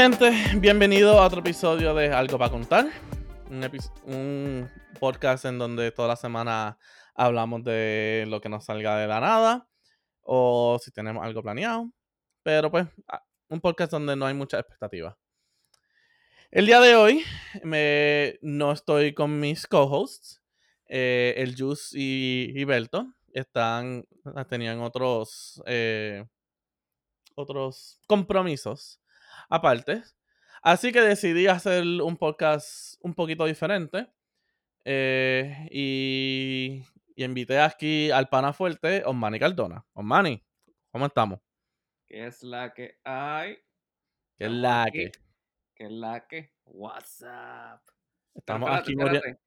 gente, bienvenido a otro episodio de Algo para contar. Un, podcast en donde toda la semana hablamos de lo que nos salga de la nada o si tenemos algo planeado. Pero pues, un podcast donde no hay mucha expectativa. El día de hoy me, no estoy con mis co-hosts, eh, el Juice y, y Belto. Están, tenían otros, eh, otros compromisos aparte. Así que decidí hacer un podcast un poquito diferente. Eh, y, y, invité aquí al pana fuerte, Osmani Cardona. Osmani, ¿cómo estamos? ¿Qué es la que hay? ¿Qué es la que? ¿Qué es la que? What's up? Estamos espérate, aquí. Espérate.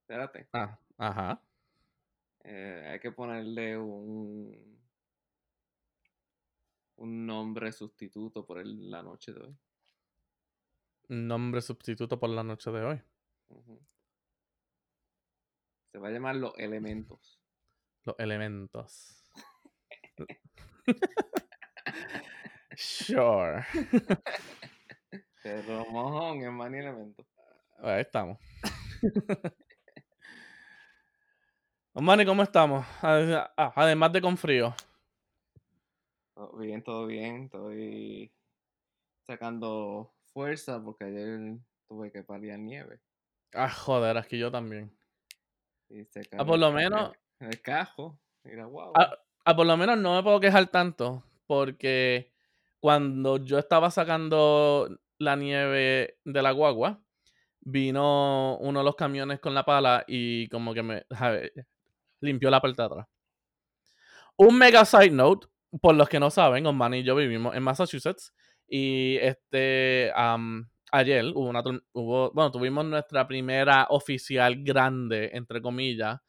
espérate. Ah, ajá. Eh, hay que ponerle un un nombre sustituto por el, la noche de hoy. Un nombre sustituto por la noche de hoy. Uh -huh. Se va a llamar los elementos. Los elementos. sure. Pero mojón, es más ni elemento. Ahí estamos. Mani, ¿cómo estamos? Además de con frío. Todo bien, todo bien. Estoy sacando fuerza porque ayer tuve que paliar nieve. Ah, joder, aquí yo también. Y se ah, por lo menos. En el cajo. Mira, wow. Ah, ah, por lo menos no me puedo quejar tanto. Porque cuando yo estaba sacando la nieve de la guagua, vino uno de los camiones con la pala y como que me ver, limpió la parte de atrás. Un mega side note, por los que no saben, Osman y yo vivimos en Massachusetts y este um, ayer hubo una hubo, bueno, tuvimos nuestra primera oficial grande, entre comillas,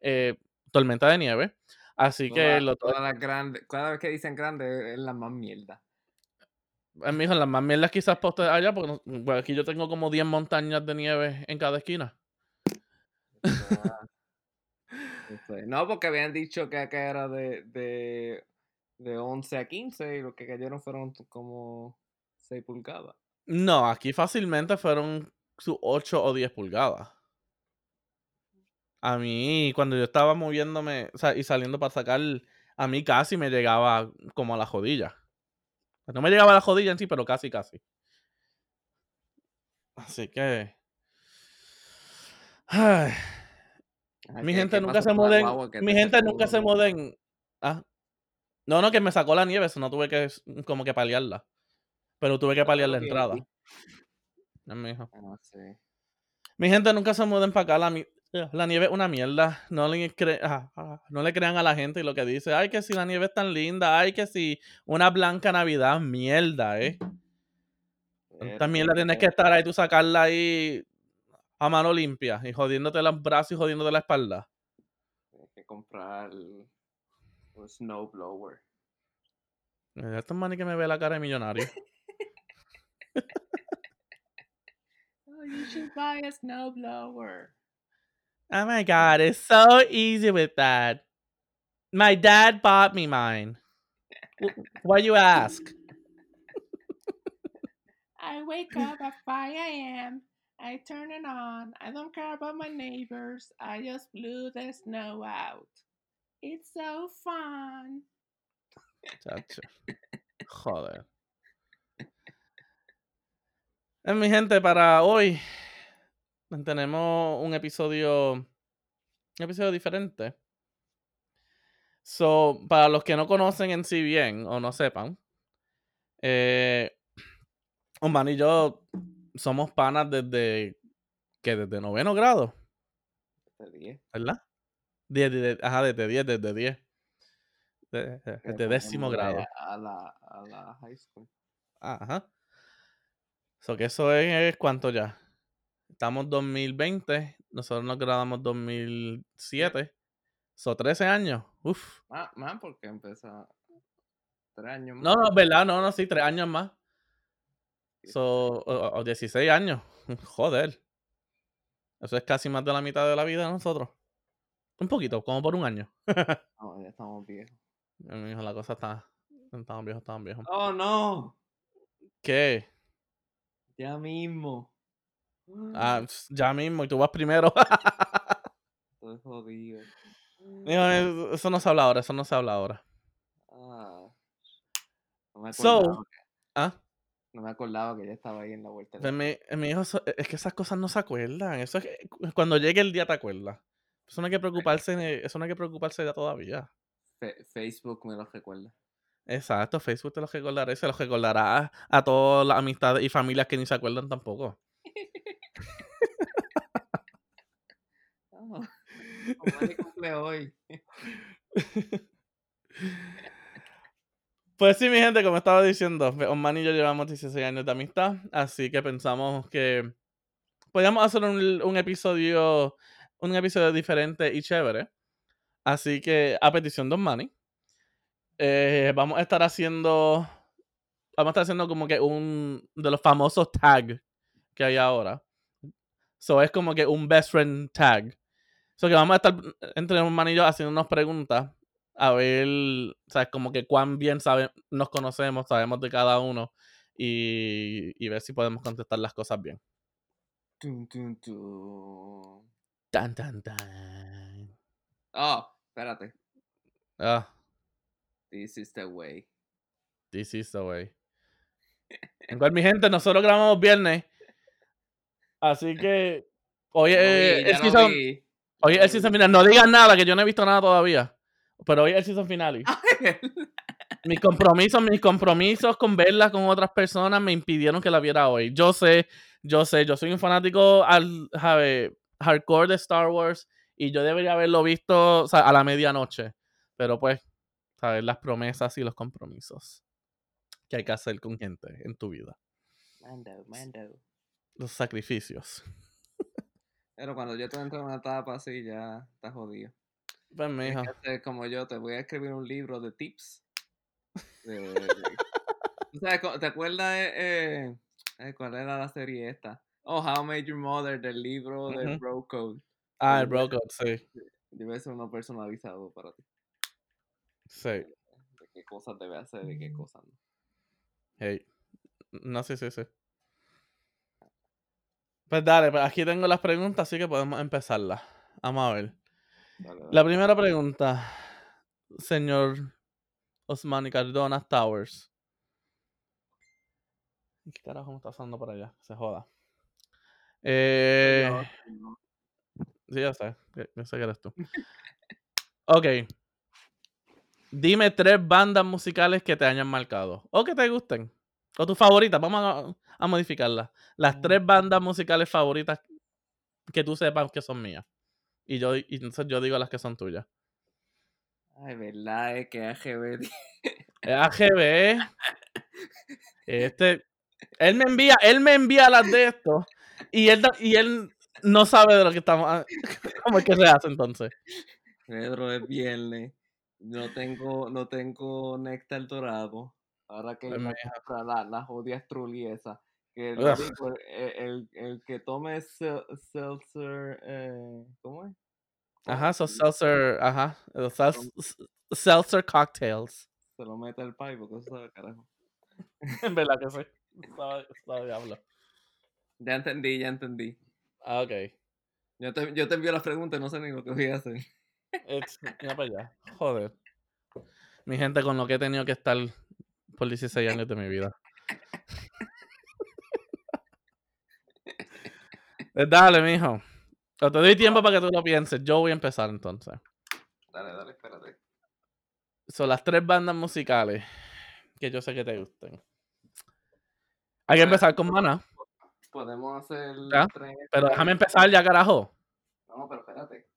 eh, tormenta de nieve. Así toda, que lo todas las grandes, cada vez que dicen grande es la más mierda. Eh, mijo, las más mierdas quizás por allá, porque bueno, aquí yo tengo como 10 montañas de nieve en cada esquina. no, porque habían dicho que acá era de, de, de 11 a 15 y lo que cayeron fueron como 6 pulgadas. No, aquí fácilmente fueron sus 8 o 10 pulgadas. A mí, cuando yo estaba moviéndome o sea, y saliendo para sacar, a mí casi me llegaba como a la jodilla. No me llegaba a la jodilla en sí, pero casi, casi. Así que. Ay. Ay, mi ¿qué- gente nunca se que Mi te gente nunca se de- muden. Ah. No, no, que me sacó la nieve, eso no tuve que como que paliarla. Pero tuve que paliar la Bien, entrada. mijo. Ah, no sé. Mi gente nunca se muden para acá. La, mi- la nieve es una mierda. No le, cre- ah, ah, no le crean a la gente y lo que dice. Ay, que si la nieve es tan linda. Ay, que si una blanca Navidad. Mierda, eh. Esta mierda tienes que estar ahí, tú sacarla ahí a mano limpia y jodiéndote los brazos y jodiéndote la espalda. Tienes que comprar un snowblower. Mira, eh, Estos manes que me ve la cara de millonario. Oh, you should buy a snowblower. Oh my god, it's so easy with that. My dad bought me mine. Why you ask? I wake up at 5 a.m. I turn it on. I don't care about my neighbors. I just blew the snow out. It's so fun. Chacho. Joder. Eh, mi gente, para hoy tenemos un episodio. Un episodio diferente. So, para los que no conocen en sí bien o no sepan, eh, y yo somos panas desde. que Desde noveno grado, 10. ¿verdad? Die- die- ajá, desde 10, desde 10. De- Desde fue décimo grado. A la, a la high school. Ajá. So que eso es, es cuánto ya. Estamos 2020, nosotros nos graduamos 2007. So 13 años. Uf. Más, más porque empezó tres años más. No, no, verdad, no, no, sí, 3 años más. So, o, o 16 años. Joder. Eso es casi más de la mitad de la vida de nosotros. Un poquito, como por un año. No, ya estamos viejos. Mi hijo, la cosa está. Estamos viejos, estamos viejos. ¡Oh, no! ¿Qué? Ya mismo. Ah, ya mismo, y tú vas primero. Estoy jodido. Eso- no se habla ahora, eso no se habla ahora. Ah. No me So- que- Ah, no me acordaba que ya estaba ahí en la vuelta. de pues la- mi, mi hijo, es que esas cosas no se acuerdan. Eso es que cu- cuando llegue el día te acuerdas. Eso no hay que preocuparse, eso no hay que preocuparse ya todavía. Fe- Facebook me lo recuerda. Exacto, Facebook te los recordará y se los recordará a, a todas las amistades y familias que ni se acuerdan tampoco. Omani cumple hoy. Pues sí, mi gente, como estaba diciendo, Osman y yo llevamos 16 años de amistad, así que pensamos que podíamos hacer un, un episodio un episodio diferente y chévere. Así que, a petición de Osmani, eh, vamos a estar haciendo vamos a estar haciendo como que un de los famosos tags que hay ahora. So es como que un best friend tag. So que vamos a estar entre Osman y yo haciéndonos preguntas a ver, ¿sabes? Como que cuán bien sabe, nos conocemos, sabemos de cada uno y, y ver si podemos contestar las cosas bien. Tan, tan, tan. Oh, espérate. Ah, This is the way. this is the way. Igual, mi gente, nosotros grabamos viernes. Así que hoy Lo es hoy es Ya el season final. No digas nada, que yo no he visto nada todavía. Pero hoy es el season final. Mis compromisos, mis compromisos con verla con otras personas me impidieron que la viera hoy. Yo sé, yo sé, yo soy un fanático al, sabe, hardcore de Star Wars y yo debería haberlo visto o sea, a la medianoche. Pero pues, sabes, las promesas y los compromisos que hay que hacer con gente en tu vida. Mando, mando. Los sacrificios. Pero cuando yo te entro en una etapa así, ya estás jodido. Pues, hacer como yo, te voy a escribir un libro de tips. de- ¿Tú sabes co- ¿Te acuerdas de, eh, eh, cuál era la serie esta? Oh, How I Made Your Mother, del libro de Ujú. Bro Code. Ah, el bro code, sí. A hacer uno personalizado para ti. Sí. De qué cosas debe hacer y qué cosas no. Hey. No, sí, sí, sí. Pues dale, pues aquí tengo las preguntas, así que podemos empezarlas. Vamos a ver. Dale, dale. La primera pregunta, señor Osmani Cardona Towers. ¿Qué carajo me está pasando por allá? Se joda. Eh, Yo- sí, ya sé. Yo sé que eres tú. Ok. Dime tres bandas musicales que te hayan marcado. O que te gusten. O tus favoritas. Vamos a, a modificarlas. Las Mm. tres bandas musicales favoritas que tú sepas que son mías. Y yo y entonces yo digo las que son tuyas. Ay, verdad, es que AGB. AGB. Este. Él me envía, él me envía las de esto. Y él, y él no sabe de lo que estamos. ah, ¿Cómo es que se hace entonces? Pedro, es viernes. No tengo, no tengo néctar dorado. Ahora que mija. compra, la, la jodida Strully esa. Que el, el, el- el que tome sel- seltzer, eh, ¿cómo es? Ajá, so seltzer, ajá. seltzer cocktails. Se lo mete al pie porque eso sabe carajo. En verdad que sí. Estaba, estaba diablo. Ya entendí, ya entendí. Ah, ok. Yo te, yo te envío las preguntas, no sé ni lo que voy a hacer. It's- mira para allá. Joder. Mi gente, con lo que he tenido que estar por 16 años de mi vida. Pues Dale, mijo. O te doy tiempo para que tú lo pienses. Yo voy a empezar entonces. Dale, dale, espérate. Son las tres bandas musicales que yo sé que te gusten. Hay que empezar con Mana, Podemos hacer Ya, tres pero déjame empezar ya, carajo. No, pero espérate.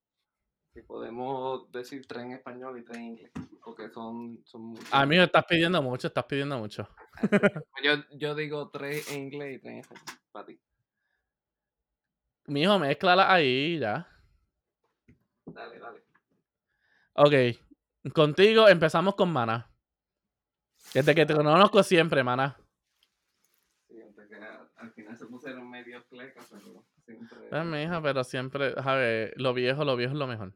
Si podemos decir tres en español y tres en inglés. Porque son, son muchos. A mí me estás pidiendo mucho, estás pidiendo mucho. Yo, yo digo tres en inglés y tres en español. Para ti. Mijo, mezclala ahí ya. Dale, dale. Ok, contigo empezamos con Mana. Desde que te conozco siempre, Mana. Sí, antes que al al final se pusieron medio clecas, siempre. Pues, mija, pero siempre, ver, lo viejo, lo viejo es lo mejor.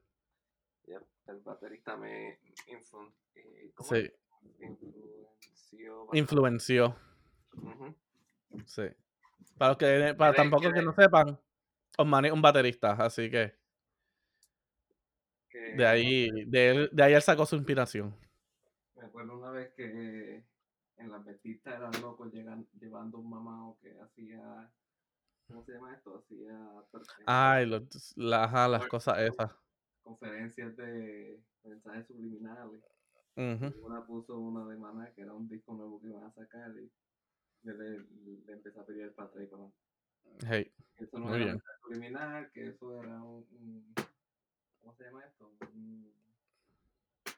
El baterista me influ- eh, ¿cómo Sí, es? influenció. influenció. Sí. Para los que, para de- tampoco que no sepan, Osmani es un baterista, así que que de ahí, de, él- de ahí él sacó su inspiración. Me acuerdo una vez que en la petita eran locos llegan, llevando un mamado que hacía. ¿Cómo se llama esto? Hacía eh, Ay, los- la- ajá, las cosas esas. conferencias de mensajes subliminales. Una puso una de Maná que era un disco nuevo que iban a sacar y yo le, le empecé a pedir para atrás y para. Hey, Eso no Muy era bien. mensaje subliminal, que eso era un, un- ¿cómo se llama esto? Un,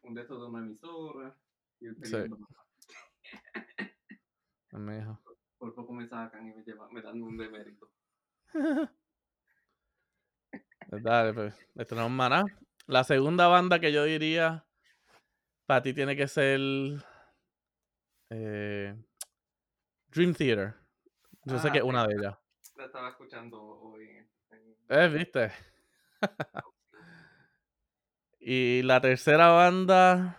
un de estos de una emisora. Y él Sí. me dijo. Por poco me sacan y me llevan, me dan un demérito. Dale, pues, le tenemos maná. La segunda banda que yo diría para ti tiene que ser eh, Dream Theater. Yo sé Ah, que es sí. una de ellas. La estaba escuchando hoy en, en- Eh, viste. y la tercera banda.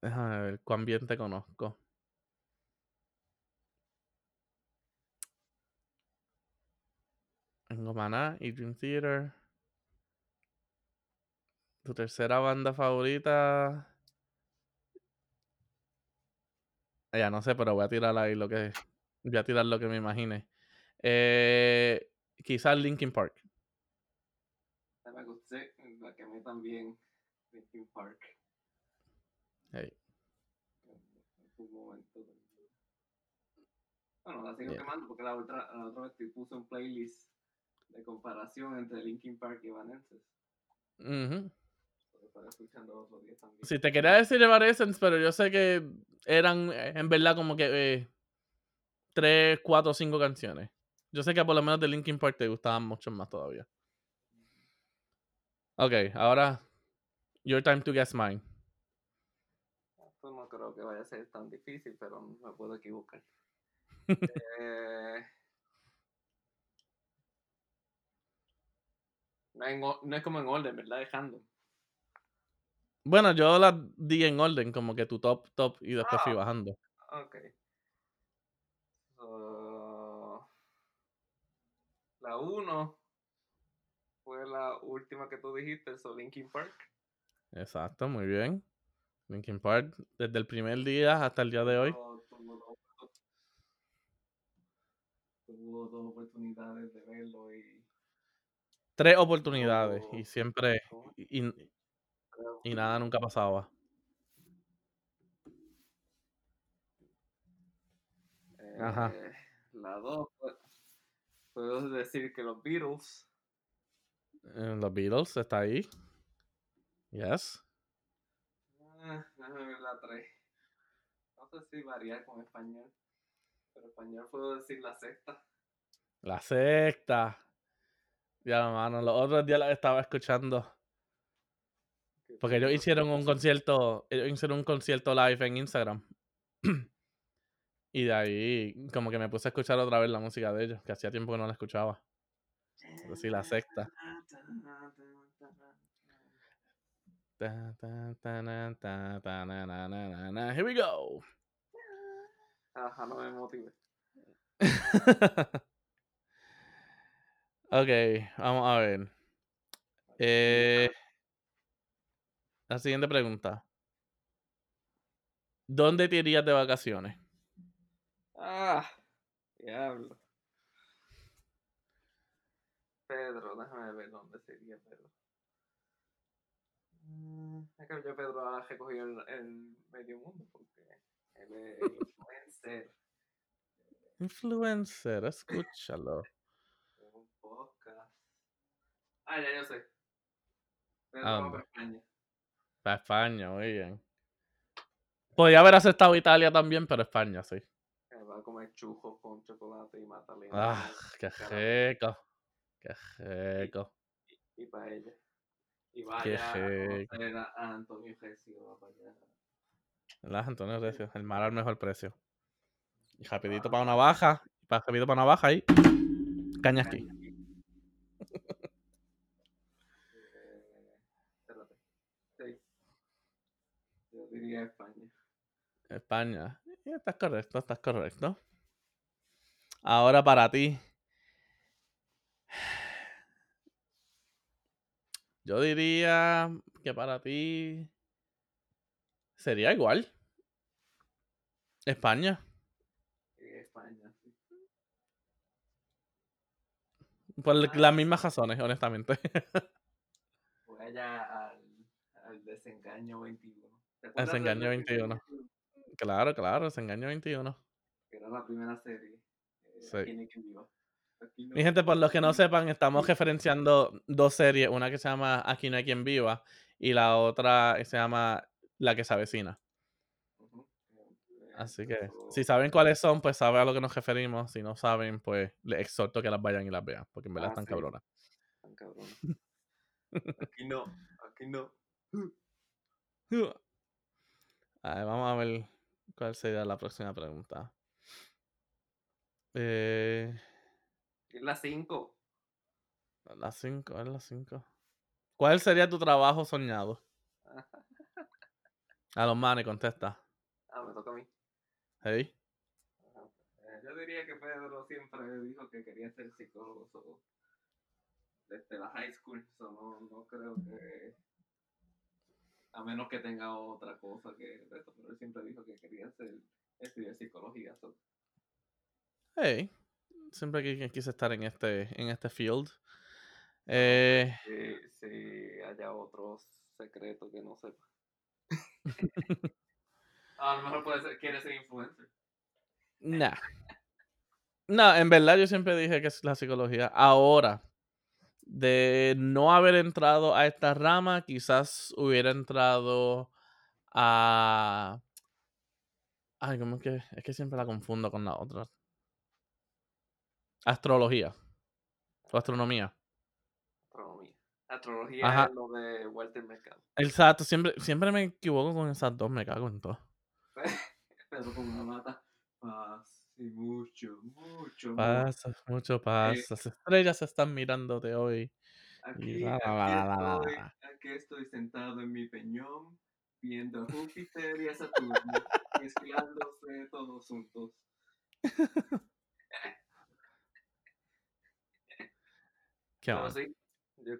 Déjame ver cuán bien te conozco. Tengo Maná y Dream Theater. Tu tercera banda favorita. Ya no sé, pero voy a tirar ahí lo que. Voy a tirar lo que me imagine. Eh, quizás Linkin Park. la me gusté, la que mí también, Linkin Park. Hey, en su momento. Bueno, la sigo Yeah. quemando porque la otra, la otra vez te puse un playlist de comparación entre Linkin Park y Evanescence. día también. Si te quería decir Evanescence, pero yo sé que eran eh, en verdad como que eh, tres, cuatro, cinco canciones. Yo sé que por lo menos de Linkin Park te gustaban mucho más todavía. Ok, ahora Your Time to Guess Mine. Esto no creo que vaya a ser tan difícil, pero me puedo equivocar. Eh, no, en o- no es como en orden, ¿verdad? Dejando. Bueno, yo las di en orden, como que tu top, top, y después fui Ah. bajando. Ok. So, la 1 fue la última que tú dijiste, so Linkin Park. Exacto, muy bien. Linkin Park, desde el primer día hasta el día de hoy. Tuvo dos oportunidades de verlo y Tres oportunidades y Oh. siempre, ¿cómo? y, y- creo y nada nunca pasaba. Ajá. eh, la 2 puedo decir que los Beatles Eh, Los Beatles está ahí. Yes. Ah, déjame ver la 3 no sé si variar con español pero español puedo decir la sexta La sexta. Ya, mano, los otros días la estaba escuchando. que Porque ellos hicieron un concierto, ellos hicieron un concierto live en Instagram. y de ahí como que me puse a escuchar otra vez la música de ellos, que hacía tiempo que no la escuchaba. Pero sí, la sexta. Here we go. Ajá, no me motive. ok, vamos a ver. Eh, la siguiente pregunta. ¿Dónde te irías de vacaciones? Ah, diablo. Pedro, déjame ver dónde sería Pedro. Mm, Es que yo Pedro ha recogido el, el medio mundo porque él es influencer, Influencer, escúchalo. Ah, ya yo sé. Pedro ¿A va dónde? para España. Para España, muy bien. Podría haber aceptado Italia también, pero España, sí. Va a comer chujos con chocolate y magdalena Ah, qué rico. Qué rico. y. Y Qué vaya a rico. a a Antonio Recio para. ¿Verdad, Antonio Recio? El mar al mejor precio. Y rapidito para una baja. Para rapidito para una baja ahí. Cañasqui. Eh, espérate. Sí. España. España. Eh, Estás correcto, estás correcto. Ahora para ti. Yo diría que para ti sería igual. España. España, sí. Por las mismas razones, honestamente. Voy allá al, al desengaño 21. ¿Te Desengaño Desengaño 21. claro, claro, desengaño 21. Que era la primera serie. eh, Sí. Aquí no hay quien viva. Aquí no Mi gente, por los que no sepan, estamos referenciando dos series. Una que se llama Aquí no hay quien viva y la otra se llama La que se avecina. Eh, Así que si saben cuáles son, pues saben a lo que nos referimos. Si no saben, pues les exhorto que las vayan y las vean, porque en verdad Ah, están sí. cabronas. Tan cabrón. Aquí no, aquí no. A ver, vamos a ver cuál sería la próxima pregunta. Eh, Es la 5. las 5, es las 5. ¿Cuál sería tu trabajo soñado? A los manes, contesta. Ah, me toca a mí. Hey. Ajá. Eh, yo diría que Pedro siempre dijo que quería ser psicólogo desde la high school. so no, no creo que. A menos que tenga otra cosa que esto, pero él siempre dijo que quería ser, estudiar psicología. so, Hey. Siempre qui- quise estar en este, en este field. Eh, si, si haya otro secreto que no sepa. a lo mejor puede ser, quiere ser influencer. nah. No, en verdad yo siempre dije que es la psicología. Ahora, de no haber entrado a esta rama, quizás hubiera entrado a... Ay, ¿cómo es que? Es que siempre la confundo con la otra. Astrología. O astronomía. Astronomía. Astrología Ajá. es lo de Walter Mercado. Exacto, siempre, siempre me equivoco con esas dos, me cago en todo. Pero con una mata. Y mucho, mucho. Pasa, mucho pasa. Las estrellas están mirándote hoy. Aquí, la, la, aquí estoy, aquí estoy sentado en mi peñón, viendo a Júpiter y a Saturno, mezclándose todos juntos. ¿Qué onda? sí, yo,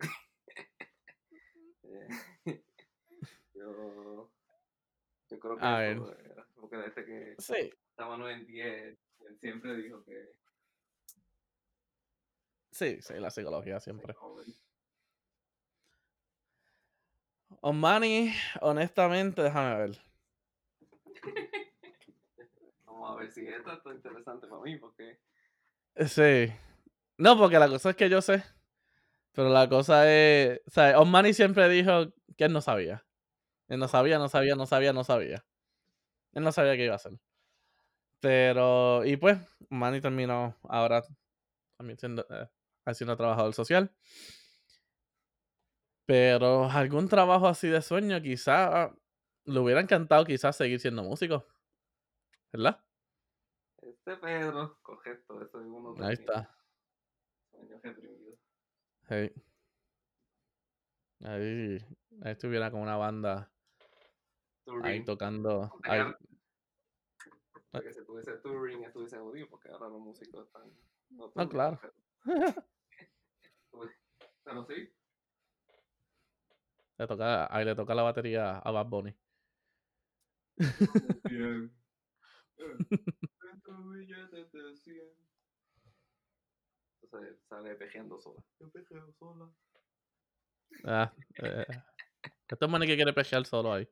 Eh, yo, yo creo que A eso era, porque desde que Sí, estábamos en 10, él siempre dijo que sí, sí, la psicología siempre. joven. Omani, honestamente, déjame ver. Vamos a ver si esto está interesante para mí, porque Sí. No, porque la cosa es que yo sé. Pero la cosa es. O sea, Omani siempre dijo que él no sabía. Él no sabía, no sabía, no sabía, no sabía. Él no sabía qué iba a hacer. Pero. Y pues, Omani terminó ahora también siendo, eh, haciendo trabajador social. Pero algún trabajo así de sueño, quizá le hubiera encantado quizás seguir siendo músico. ¿Verdad? este Pedro, correcto, eso es uno de Ahí está. sueños reprimidos. Hey. Ahí, ahí estuviera con una banda ahí tocando. Ahí- ahora- Porque si tuviese touring, estuviese jodido, porque ahora los músicos están. No, touring, claro. Pero, pero sí, le toca, ahí le toca la batería a Bad Bunny. bien. Eh, Dentro billetes de 100. Entonces sale pejeando sola. Yo pejeo sola. Ah, eh, este es Manny que quiere pejear solo ahí.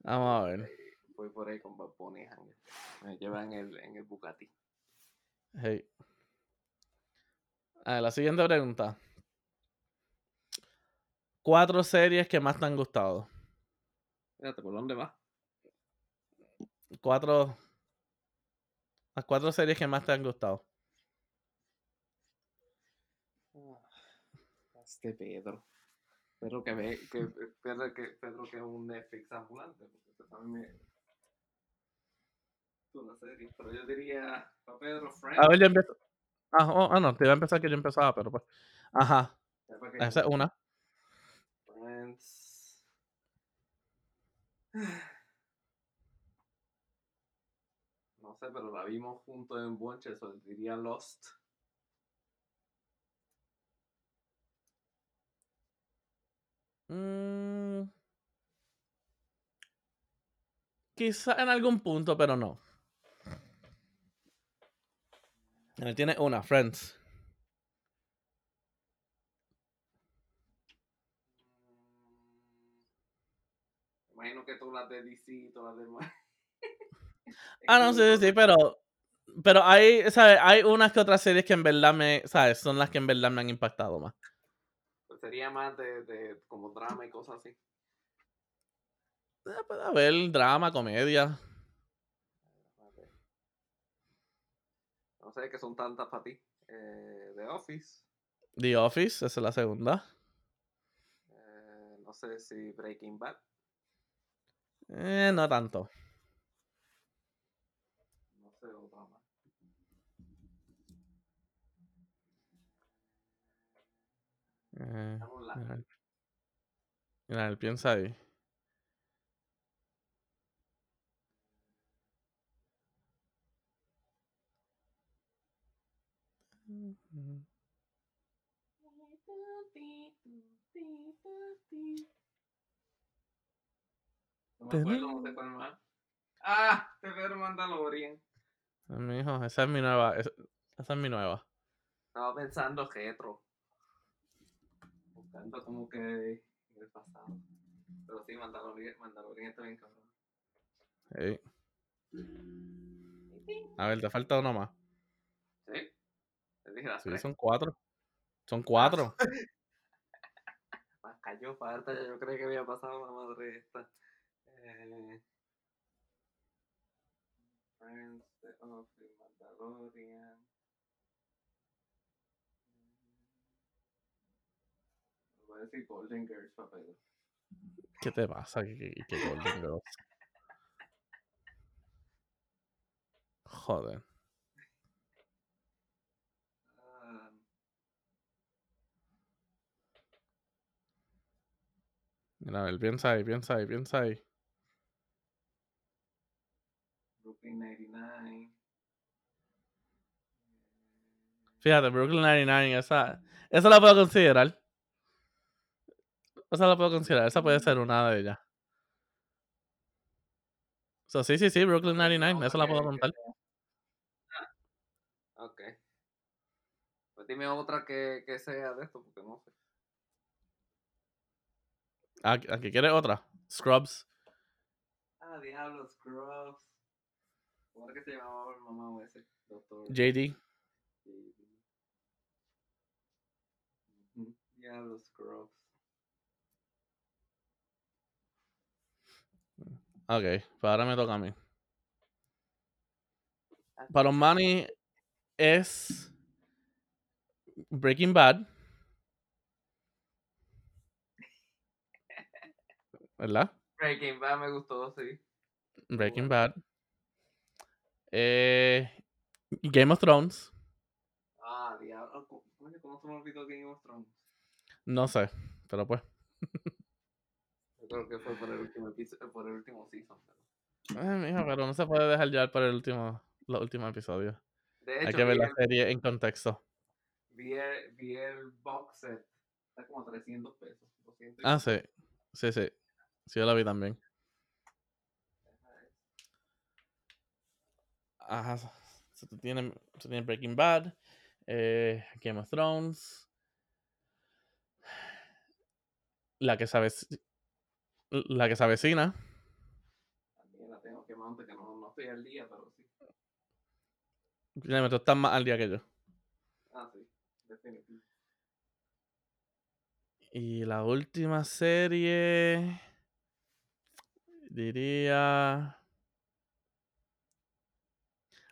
Vamos a ver. Voy por ahí con Bad Bunny. Me llevan en el, en el Bugatti. Hey. A ver, la siguiente pregunta. Cuatro series que más te han gustado. Fíjate, ¿por dónde va? Cuatro. Las cuatro series que más te han gustado. Este Pedro. Pedro que ve, que, Pedro, que, Pedro que es un Netflix ambulante, porque también me... Una serie, pero yo diría, para Pedro, Friends. A ver, yo empiezo. Ah, oh, ah, no, te iba a empezar que yo empezaba, pero pues. Ajá, que- esa es una. Friends. No sé, pero la vimos juntos en Bonches, o diría Lost. Mm. Quizá en algún punto, pero no. Él tiene una, Friends. Imagino que tú las de DC y todas las demás. Ah, no, sí, sí, sí, pero. Pero hay, ¿sabes? Hay unas que otras series que en verdad me. ¿Sabes? Son las que en verdad me han impactado más. Sería más de, de como drama y cosas así. Eh, Puede haber drama, comedia. No sé que son tantas para ti. Eh, The Office. The Office, esa es la segunda. eh, no sé si Breaking Bad. Eh, no tanto. No sé otra más. Eh, mira, mira, él piensa ahí. No me acuerdo, no sé cuál más. Ah, TV Mandalorian. Ah, Mijo, esa es mi nueva. Esa, esa es mi nueva. Estaba pensando retro. Buscando como que en el pasado. Pero sí, Mandalorian, Mandalorian está bien cabrón. Ey. A ver, te falta uno más. ¿Sí? Te dije las Sí, tres. son cuatro. Son cuatro. Más cayó falta, yo creo que había pasado la madre esta. Eh, Friends, The Office, Mandalorian. Voy a decir Golden Girls Pedro. ¿Qué te pasa? ¿Qué, qué- qué Golden Girls? Joder. Ah, Mira, ver, piensa ahí, piensa ahí, piensa ahí. Brooklyn 99. Fíjate, Brooklyn 99, esa, esa la puedo considerar. Esa la puedo considerar, esa puede ser una de ellas. So, sí, sí, sí, Brooklyn 99, esa la puedo contar. Ok. Pues dime otra que, que sea de esto, porque no sé. ¿A, a qué quieres otra? Scrubs. Ah, Diablo, Scrubs. ¿Cómo era que se llamaba el mamá ese? Doctor. JD. Diablo, Scrubs. Ok, pues ahora me toca a mí. Para los Manny es Breaking Bad. ¿Verdad? Breaking Bad me gustó, sí. Breaking Bueno. Bad. Eh, Game of Thrones. Ah, diablo. ¿Cómo, coño, ¿cómo se me olvidó Game of Thrones? No sé, pero pues. Creo que fue por el último episodio, por el último season. pero- Ay, mija, pero no se puede dejar llevar por el último, los últimos episodios. De Hay que ver la el, serie en contexto. vi, el, vi el box set. Está como 300 pesos. 200 y Ah, sí. Sí, sí. Sí, yo la vi también. Ajá. So, tú tienes, tú tienes Breaking Bad, eh, Game of Thrones, la que se avec- la que se avecina. También la tengo que montar, que no, no estoy al día, pero sí. Tú estás más al día que yo. Ah, sí. Definitivo. Y la última serie. Diría.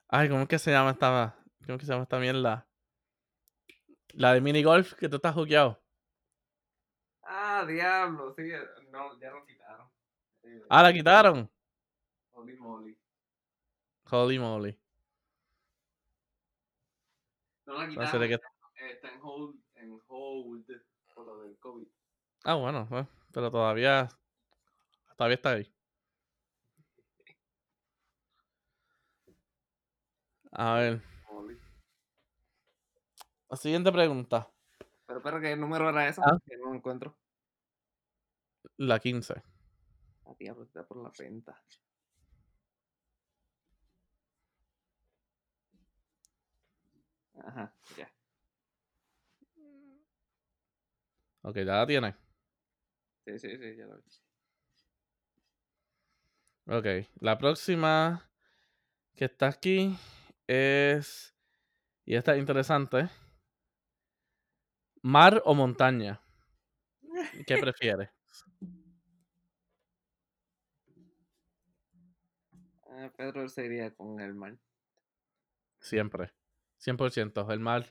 Ay, ¿cómo es que se llama esta? ¿Cómo es que se llama esta mierda? La de mini golf que tú estás jugueado. Ah, diablo, sí. eh, No, ya lo quitaron. Eh, Ah, la quitaron. Holy moly. Holy moly. No la quitaron. serie que- Está, está en hold, en hold por lo del COVID. Ah, bueno, pues, pero todavía. Todavía está ahí. A ver, la siguiente pregunta. Pero, pero, ¿qué número era eso? Ah. Que no lo encuentro. La 15. Ah, diablo, está por la venta. Ajá, ya. Ok, ya la tienes. Sí, sí, sí, ya lo vi. Ok, la próxima que está aquí es. Y esta es interesante. ¿Mar o montaña? ¿Qué prefieres? Ah, Pedro se iría con el mar. Siempre. 100%. El mar.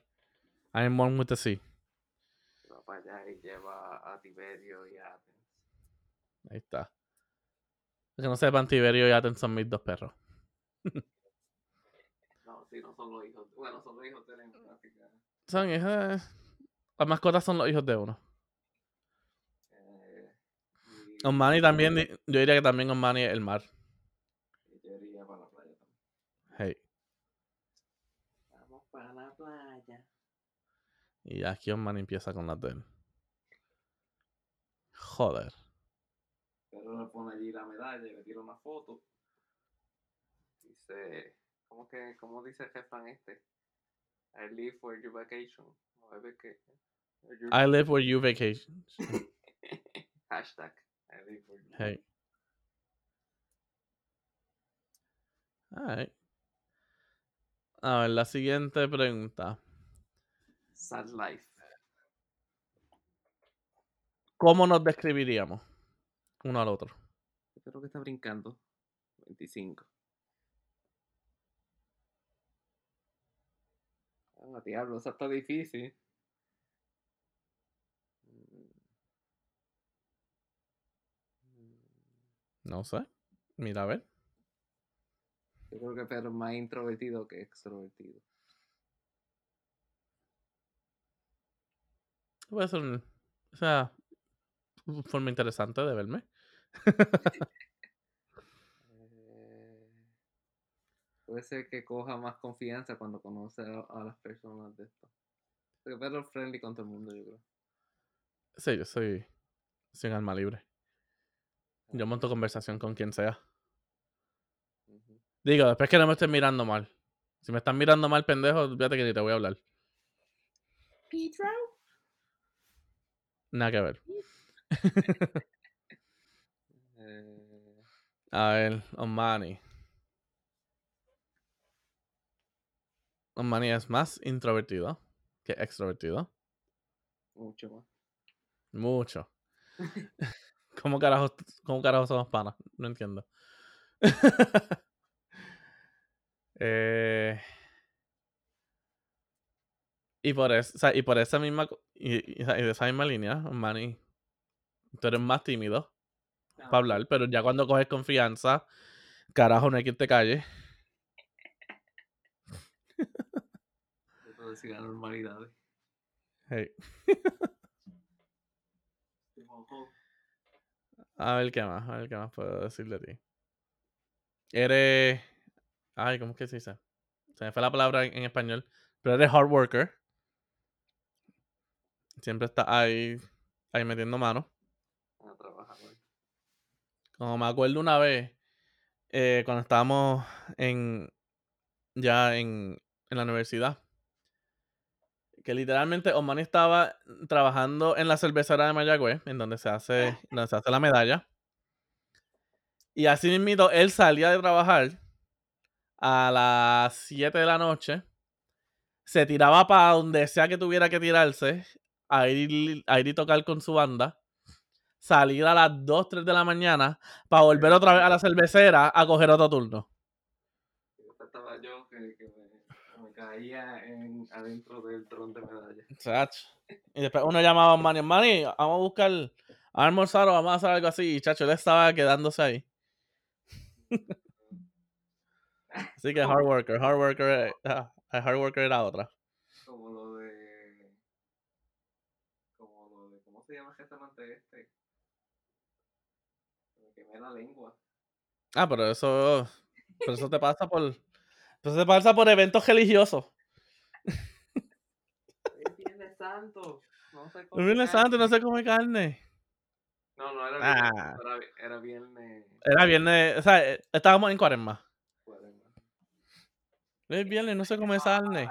I'm born with the sea. Va para allá y lleva a Tiberio y a Athens. Ahí está. Que no sepan, Tiberio y Aten son mis dos perros. No, sí, no son los hijos. Bueno, son los hijos de la. Son hijos. Las mascotas son los hijos de uno. Eh, y- Osmani también. Yo diría que también Osmani es el mar. yo iría para la playa también. Hey. Vamos para la playa. Y aquí Osmani empieza con de él. Joder. Pero le pone allí la medalla y le tira una foto. Dice, ¿cómo que, cómo dice el refrán este? I live for your vacation. Your- I live where you vacation. Hashtag. I live for your Hey. Alright. A ver, la siguiente pregunta. Sad life. ¿Cómo nos describiríamos uno al otro? Yo creo que está brincando. 25. Ah, diablo, eso está difícil. No sé. Mira, a ver. Yo creo que Pedro es más introvertido que extrovertido. Puede ser un- o sea, una forma interesante de verme. puede ser que coja más confianza cuando conoce a, a las personas de esto. Porque Pedro es friendly con todo el mundo, yo creo. Sí, yo soy, soy un alma libre. Yo monto conversación con quien sea. Digo, después que no me estén mirando mal. Si me están mirando mal, pendejo, fíjate que ni te voy a hablar. Pedro? Nada que ver. Eh, A ver, Omani. Omani es más introvertido que extrovertido. mucho más. Mucho. ¿Cómo carajo, cómo carajo somos panas? No entiendo. Eh, y por o sea, y por esa misma y, y- de esa misma línea, Manny, tú eres más tímido para hablar, pero ya cuando coges confianza, carajo, no hay quien te calle. Decir anormalidades. Hey, oh, A ver qué más, a ver qué más puedo decir de ti. Eres. Ay, ¿cómo es que se dice? Se me fue la palabra en, español. Pero eres hard worker. Siempre estás ahí, ahí metiendo mano. a trabajar. Como me acuerdo una vez, eh, cuando estábamos en. ya en, en la universidad. Que literalmente Omani estaba trabajando en la cervecera de Mayagüez, en donde se hace, donde se hace la medalla. Y así mismo él salía de trabajar a las 7 de la noche. Se tiraba para donde sea que tuviera que tirarse. A ir, a ir y tocar con su banda. Salir a las 2, 3 de la mañana. Para volver otra vez a la cervecera a coger otro turno. Estaba yo que, caía en, adentro del tron de medalla. Chacho. Y después uno llamaba a Manny, Manny, vamos a buscar a almorzar o vamos a hacer algo así. Y chacho, él estaba quedándose ahí. Así que hard worker, hard worker, eh, hard worker era otra. Como lo de. Como lo de. ¿Cómo se llama el restaurante este? Me quemé la lengua. Ah, pero eso, pero eso te pasa por, Entonces pasa por eventos religiosos. Es Viernes Santo. No sé El Viernes Santo no se come carne. No, no era viernes, Ah. Santo, era, era viernes. Era viernes, o sea, eh, estábamos en cuaresma. cuaresma. Es viernes, no se come carne.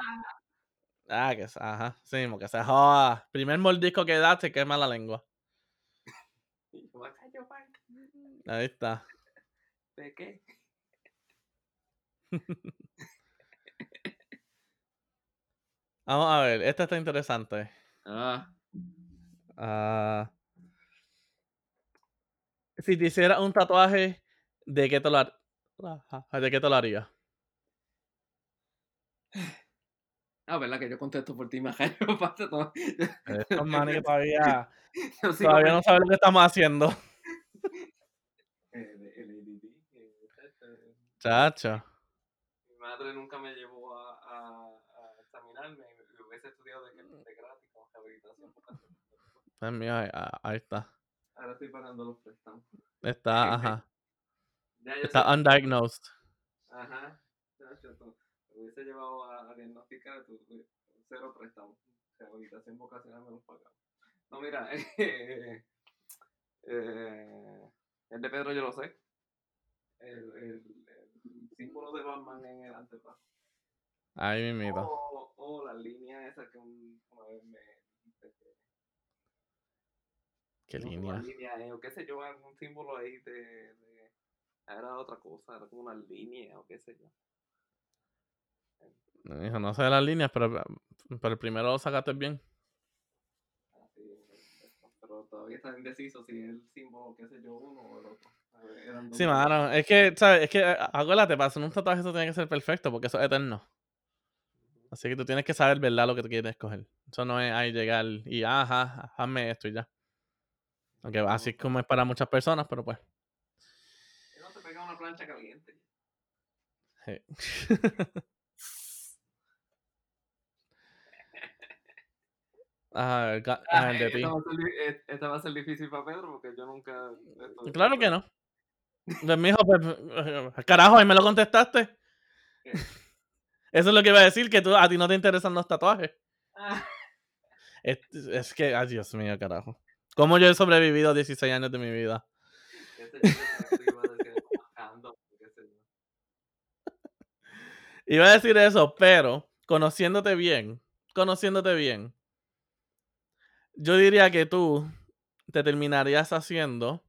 Ah, que se- ajá, sí, que se joda. Primer mordisco que da, te quema la lengua. Y yo, "Acá yo, pa, Ahí está. ¿De qué? Vamos a ver, esta está interesante. Ah, Ah, si te hiciera un tatuaje, ¿de qué te lo, har- ¿de qué te lo harías? ah, ¿verdad? Que yo contesto por ti, Maja. Yo paso todo. Estos manes todavía, Yo todavía no saben lo que estamos haciendo. Eh, Chacho. Madre nunca me llevó a, a, a examinarme y hubiese estudiado de, de gratis con rehabilitación. vocacional. Pues mira, ahí, ah, ahí está. Ahora estoy pagando los préstamos. Está, ajá. Ya Está sé- undiagnosed. Ajá. Ya, yo to- me hubiese llevado a, a diagnosticar tu, cero préstamos. Rehabilitación vocacional me los pagaba. No, mira, eh, eh, el de Pedro yo lo sé. El símbolo de Batman en el antebrazo. Ahí mismito. O, o la línea esa que un- una vez me Qué no línea. línea es, o qué sé yo, algún símbolo ahí de, de- era otra cosa, era como una línea o qué sé yo. Hijo, no sé las líneas, pero, pero el primero lo sacaste bien. Eso, pero todavía está indeciso si es el símbolo, qué sé yo, uno o el otro. Sí, mano. Es que, ¿sabes? Es que, eh, acuérdate, para hacer un tatuaje eso tiene que ser perfecto, porque eso es eterno. Así que tú tienes que saber, ¿verdad?, lo que tú quieres escoger. Eso no es ahí llegar y, ajá, hazme esto y ya. Aunque así es como es para muchas personas, pero pues. No te pega una plancha caliente. sí. Ah, el ah, de ti. esta, va a ser, di- eh, esta va a ser difícil para Pedro porque yo nunca. Claro que no. Pues, mijo, pues, carajo, ahí me lo contestaste. ¿Qué? Eso es lo que iba a decir, que tú, a ti no te interesan los tatuajes. Ah, Es, es que, ay, Dios mío, carajo. ¿Cómo yo he sobrevivido 16 años de mi vida? Iba a decir eso, pero conociéndote bien, conociéndote bien, yo diría que tú te terminarías haciendo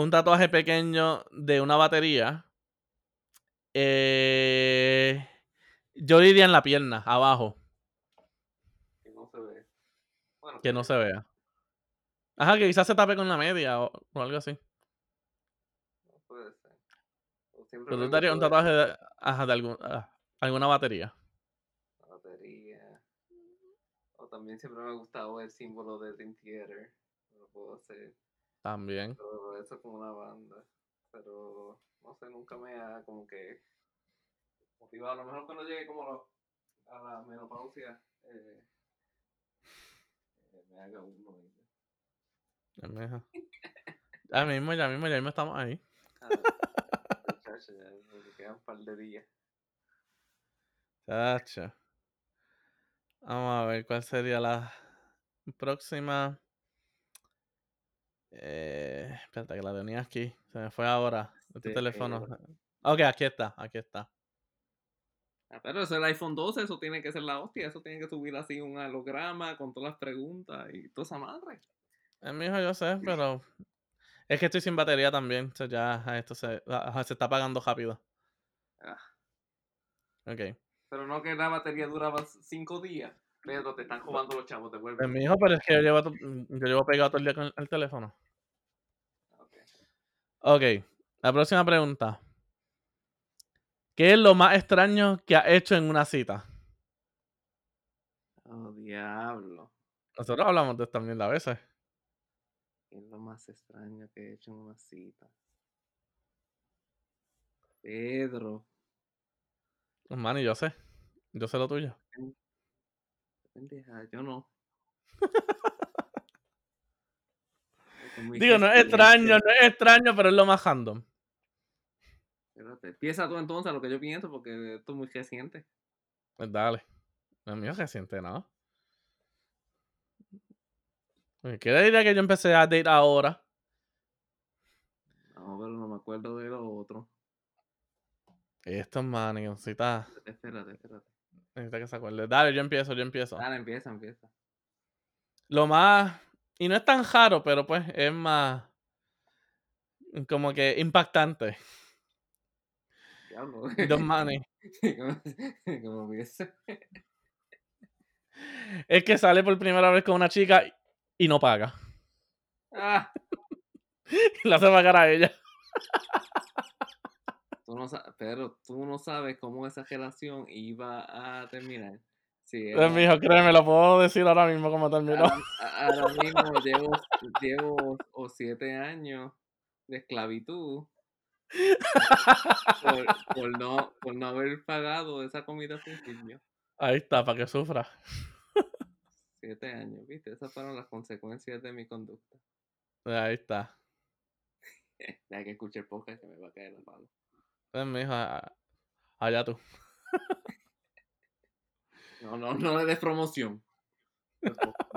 un tatuaje pequeño de una batería. eh, yo diría en la pierna, abajo, Que no se ve. Bueno, que no se vea. Ajá, que quizás se tape con la media o, o algo así. no puede ser. Siempre Pero tú te harías un tatuaje de, ajá, de algún- ah, alguna batería. la batería. O también siempre me ha gustado el símbolo de Dream Theater. Lo puedo hacer. También. Pero eso es como una banda. Pero no sé, nunca me ha como que motivado. A lo mejor cuando llegue como lo- a la menopausia, eh, eh, me haga uno. ya. Ya mismo, ya mismo, ya mismo, ya mismo estamos ahí. Ah, muchacho, ya me quedan un par de días. Chacho. Vamos a ver cuál sería la próxima. Eh, espérate que la tenía aquí. Se me fue ahora. Este Sí, teléfono. eh, Ok, aquí está, aquí está. Ah, pero es el iPhone 12, eso tiene que ser la hostia, eso tiene que subir así un holograma con todas las preguntas y toda esa madre. Es mi hijo, yo sé, pero. Es que estoy sin batería también. so ya ah, esto se, se está apagando rápido. Ah. Ok. Pero no que la batería duraba cinco días, pero te están jugando los chavos, te Es vuelven. mi hijo, pero es que yo llevo, yo llevo pegado todo el día con el teléfono. Ok. Ok, la próxima pregunta. ¿Qué es lo más extraño que has hecho en una cita? Oh, diablo. Nosotros hablamos de esto también a veces. ¿Qué es lo más extraño que he hecho en una cita? Pedro. Manny, yo sé. Yo sé lo tuyo. Pendeja, yo no. Digo, no es extraño, no es extraño, pero es lo más random. Espérate, empieza tú entonces a lo que yo pienso porque esto es muy reciente. Pues dale. Mío es reciente, ¿no? ¿Qué diría que yo empecé a date ahora? No, pero no me acuerdo de lo otro. Esto, man, necesita, Espérate, espérate, espérate. Necesita que se acuerde. Dale, yo empiezo, yo empiezo. Dale, empieza, empieza. Lo más. Y no es tan raro, pero pues es más. Como que impactante. Dos manes. como, Es que sale por primera vez con una chica y no paga. Ah, la hace pagar a ella. Tú no sa- pero tú no sabes cómo esa relación iba a terminar. Sí, Pues, mijo, créeme, lo puedo decir ahora mismo como terminó. ahora, ahora mismo llevo, llevo o siete años de esclavitud por, por no, por no haber pagado esa comida al principio. Ahí está, para que sufra. Siete años, ¿viste? Esas fueron las consecuencias de mi conducta. Ahí está. Ya que escuche el podcast que me va a caer la palo. Pues, mijo, a- allá tú. No, no, no le des promoción.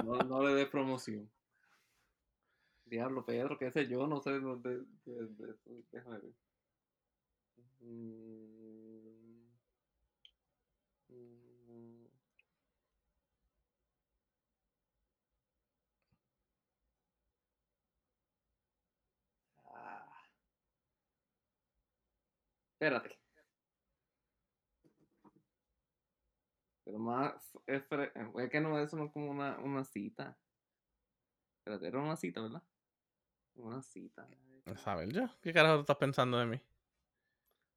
No, no le des promoción. Diablo, Pedro, qué sé yo, no sé dónde. de- Espérate. Pero más es, es que no, eso no es como una, una cita. Espérate, era una cita, ¿verdad? Una cita. Ver, yo. ¿Qué carajo estás pensando de mí?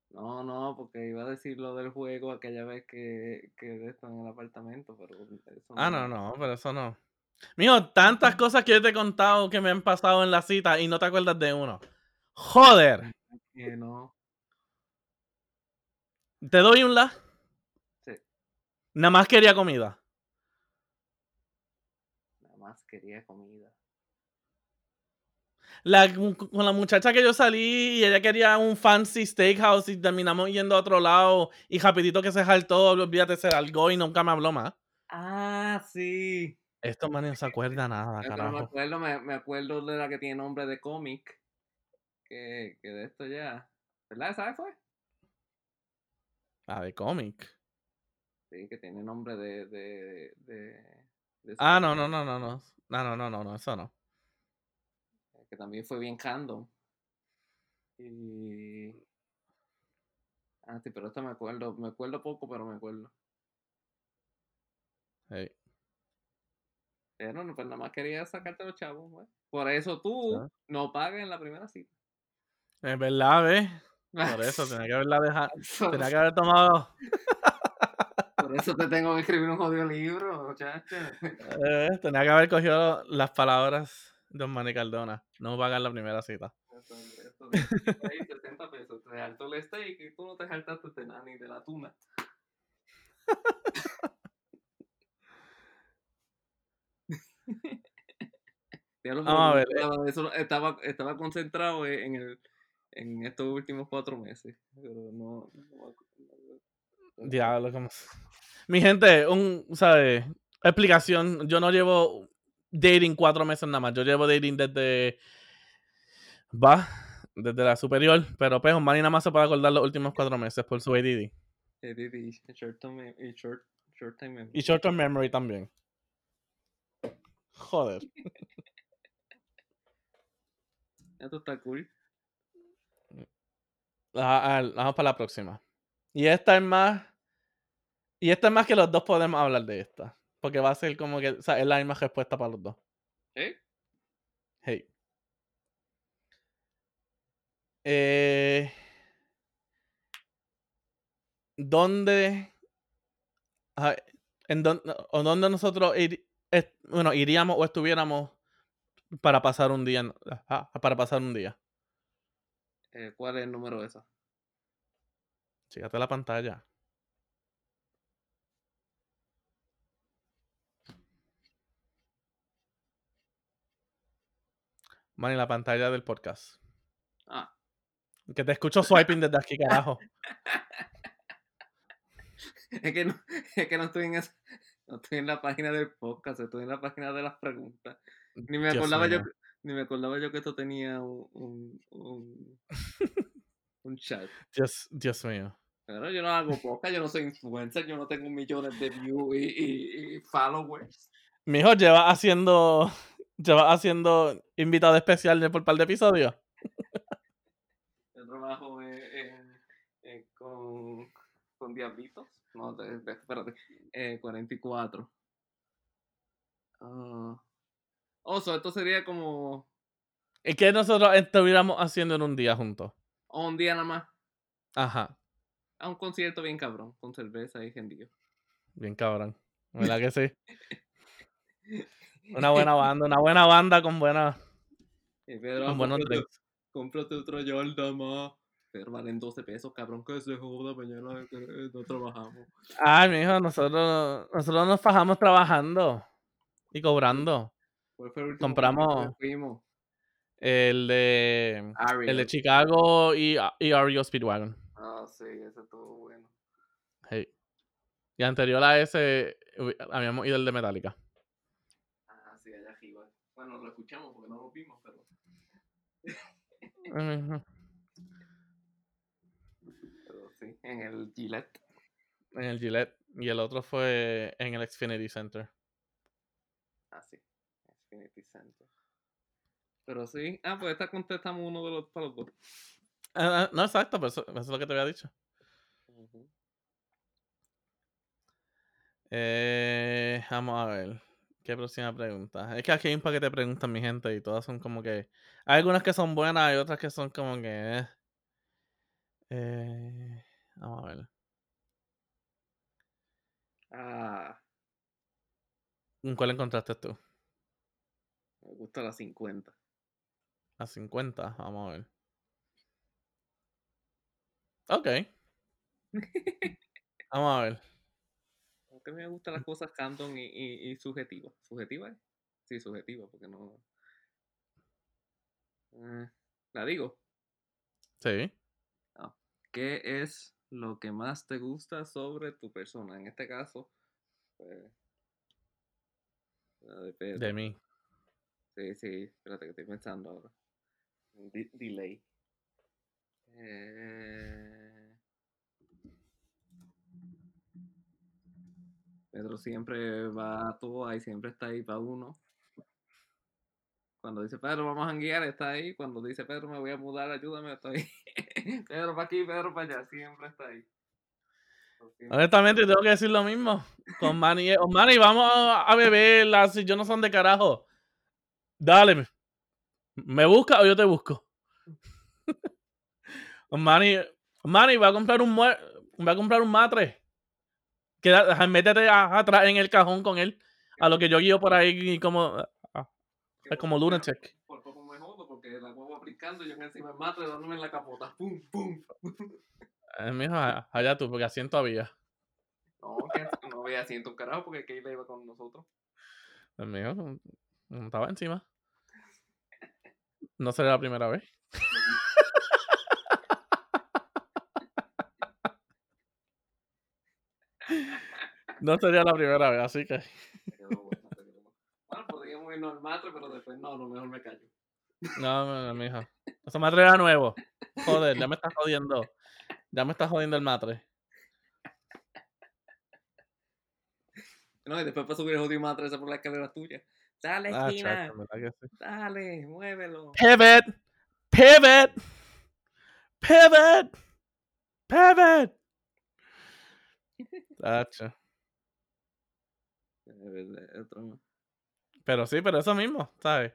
No, no, porque iba a decir lo del juego aquella vez que, que esto en el apartamento, pero eso Ah, no, no, pero eso no. Mijo, tantas cosas que yo te he contado que me han pasado en la cita y no te acuerdas de uno. Joder. Que no. Te doy un la. Sí. Nada más quería comida. Nada más quería comida. La, con la muchacha que yo salí y ella quería un fancy steakhouse y terminamos yendo a otro lado y rapidito que se saltó, olvídate, se largó y nunca me habló más. Ah, sí. Esto man no se acuerda nada, Pero me carajo. acuerdo, me, me acuerdo de la que tiene nombre de cómic. Que, que de esto ya. ¿Verdad? ¿Sabes fue? Ah, de cómic. Sí, que tiene nombre de. de, de, de Ah, no, no, no, no, no. No, no, no, no, no, eso no. Que también fue bien random. Y. Ah, sí, pero esto me acuerdo. Me acuerdo poco, pero me acuerdo. Hey. Pero no, pues nada más quería sacarte los chavos, güey. Por eso tú Ah. no pagas en la primera cita. Es verdad, ¿ves? Por eso tenía que haberla dejado. Tenía que haber tomado. Por eso te tengo que escribir un jodido libro, muchacho. eh, tenía que haber cogido las palabras de Don Manny Cardona. No pagar la primera cita. Ahí 60 pesos. Te saltó el steak y tú no te saltaste de nada ni de la tuna. Vamos a ver, eso estaba, estaba concentrado en, el, en estos últimos cuatro meses. Pero no. no- no- Diablo, como. Mi gente, un, ¿sabes? Explicación. Yo no llevo dating cuatro meses nada más. Yo llevo dating desde. Va, desde la superior. Pero pues, Manny nada más se puede acordar los últimos cuatro meses por su ADD. Eh, short time, y short, short time memory. Y short term memory también. Joder. Esto está cool. Vamos para la próxima. Y esta es más. Y esta es más que los dos podemos hablar de esta. Porque va a ser como que. O sea, es la misma respuesta para los dos. ¿Eh? Hey. Eh, ¿Dónde. ¿En dónde, o dónde nosotros est- bueno, iríamos o estuviéramos para pasar un día? para pasar un día. Eh, ¿Cuál es el número de esa? Fíjate la pantalla. Man, y la pantalla del podcast. Ah, Que te escucho swiping desde aquí, carajo. Es que no, es que no estoy en esa- no estoy en la página del podcast, estoy en la página de las preguntas. Ni me Dios acordaba yo mío. Ni me acordaba yo que esto tenía un, un, un, un chat. Dios, Dios mío. Pero yo no hago podcast, yo no soy influencer, yo no tengo millones de views y, y- y followers. Mi hijo lleva haciendo. Lleva haciendo invitado especial de por par de episodios. Yo trabajo eh, en- con, con Diablitos. No, espérate. Eh, 44. Ah. Oh, so esto sería como ¿Y qué nosotros estuviéramos haciendo en un día juntos? oh, un día nada más. Ajá. A un concierto bien cabrón, con cerveza y gendillo. Bien cabrón. ¿Verdad que sí? Una buena banda, una buena banda con buena, Pedro, con buenos cómprate, drinks. cómprate otro Jordan más. Pero valen 12 pesos, cabrón, que se joda, mañana eh, no trabajamos. Ay, mi hijo, nosotros, nosotros nos fajamos trabajando y cobrando. ¿Cuál fue el último Compramos- concierto que fuimos? El de, el de. Chicago y, y REO Speedwagon. Ah, sí, ese estuvo bueno. Hey. Y anterior a ese, habíamos ido el de Metallica. Ah, sí, allá arriba. Bueno, lo escuchamos porque no lo vimos, pero. Pero sí, en el Gillette. En el Gillette. Y el otro fue en el Xfinity Center. Ah, sí. Pero sí. Ah, pues esta contestamos uno de los para los dos. Ah, ah, no, exacto, pero eso, eso es lo que te había dicho. Eh, vamos a ver. ¿Qué próxima pregunta? Es que aquí hay un paquete de preguntas, mi gente, y todas son como que. Hay algunas que son buenas, hay otras que son como que. eh. Eh, vamos a ver. Ah, ¿En ¿Cuál encontraste tú? Me gusta la 50. A 50, vamos a ver. Ok. Vamos a ver. Aunque me gustan las cosas random y, y, y subjetivas. ¿Subjetiva? es? Sí, subjetiva, porque no. Eh, la digo. Sí. ¿Qué es lo que más te gusta sobre tu persona? En este caso, pues. la de. De mí. Sí, sí, espérate que estoy pensando ahora. Delay. Eh... Pedro siempre va a todo y siempre está ahí para uno. Cuando dice Pedro, vamos a guiar, está ahí. Cuando dice Pedro, me voy a mudar, ayúdame, estoy ahí. Pedro para aquí, Pedro para allá, siempre está ahí. Honestamente, tengo que decir lo mismo. Con Manny. oh, Manny, vamos a, a beber. Las yo no son de carajo. Dale. me- ¿Me busca o yo te busco? Manny, Manny, va a comprar un mue- va a comprar un matre. Queda, métete atrás en el cajón con él. A lo que yo guío por ahí como, ah, como lunatic. Por poco me jodo porque la huevo aplicando y yo encima del matre dándome en la capota. Pum, pum. Eh, mijo, allá tú, porque asiento había. No, que no voy haciendo un carajo porque Keila iba con nosotros. Eh, mijo, no estaba encima. No será la primera vez. No sería la primera vez, así que. Bueno, podríamos irnos al matre, pero después no, no, mejor me callo. No, no, mijo. Ese matre era nuevo. Joder, ya me estás jodiendo. Ya me estás jodiendo el matre. No, y después para subir el jodido matre esa por la escalera tuya. Dale, Ah, esquina. Dale, muévelo. Pivot. Pivot. Pivot. Pivot. Chacho. Otro- Pero sí, pero eso mismo, ¿sabes?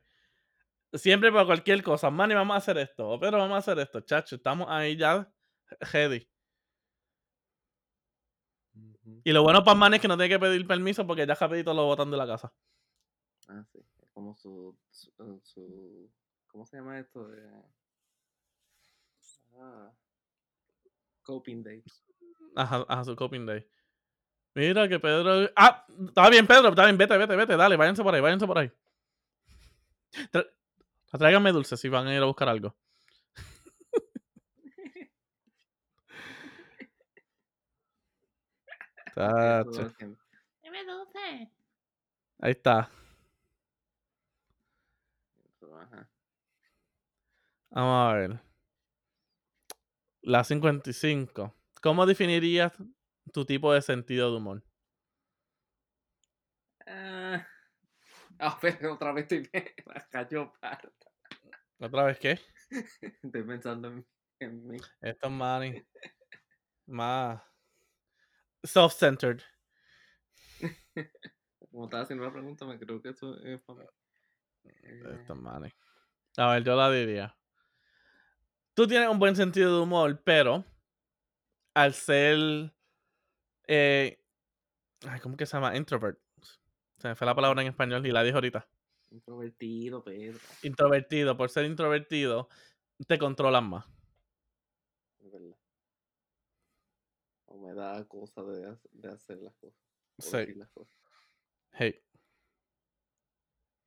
Siempre para cualquier cosa, Manny, vamos a hacer esto, pero vamos a hacer esto, chacho, estamos ahí ya ready. Ujú. Y lo bueno para Manny es que no tiene que pedir permiso porque ya rapidito lo botan de la casa. Ah, sí. Es como su, ah, su, ¿Cómo se llama esto? De... Ah. Coping Day. Ajá, ajá, su Coping Day. Mira que Pedro. Ah, está bien, Pedro, está bien, vete, vete, vete, dale, váyanse por ahí, váyanse por ahí. Tra... Tráiganme dulces si van a ir a buscar algo. Ahí está. Vamos a ver. La 55. ¿Cómo definirías tu tipo de sentido de humor? Ah, otra vez estoy la cayó parda. ¿Otra vez qué? Estoy pensando en, en mí. Esto es más. Más. Self-centered. Como estaba haciendo la pregunta, me creo que eso es para mí. Eh, Esto es más. A ver, yo la diría. Tú tienes un buen sentido de humor, pero. Al ser. Eh, ay, ¿Cómo que se llama? Introvert. Se me fue la palabra en español y la dije ahorita. Introvertido, Pedro. Introvertido. Por ser introvertido, te controlan más. Es verdad. O me da cosa de, hac- de hacer las cosas. Sí. las cosas. Hey.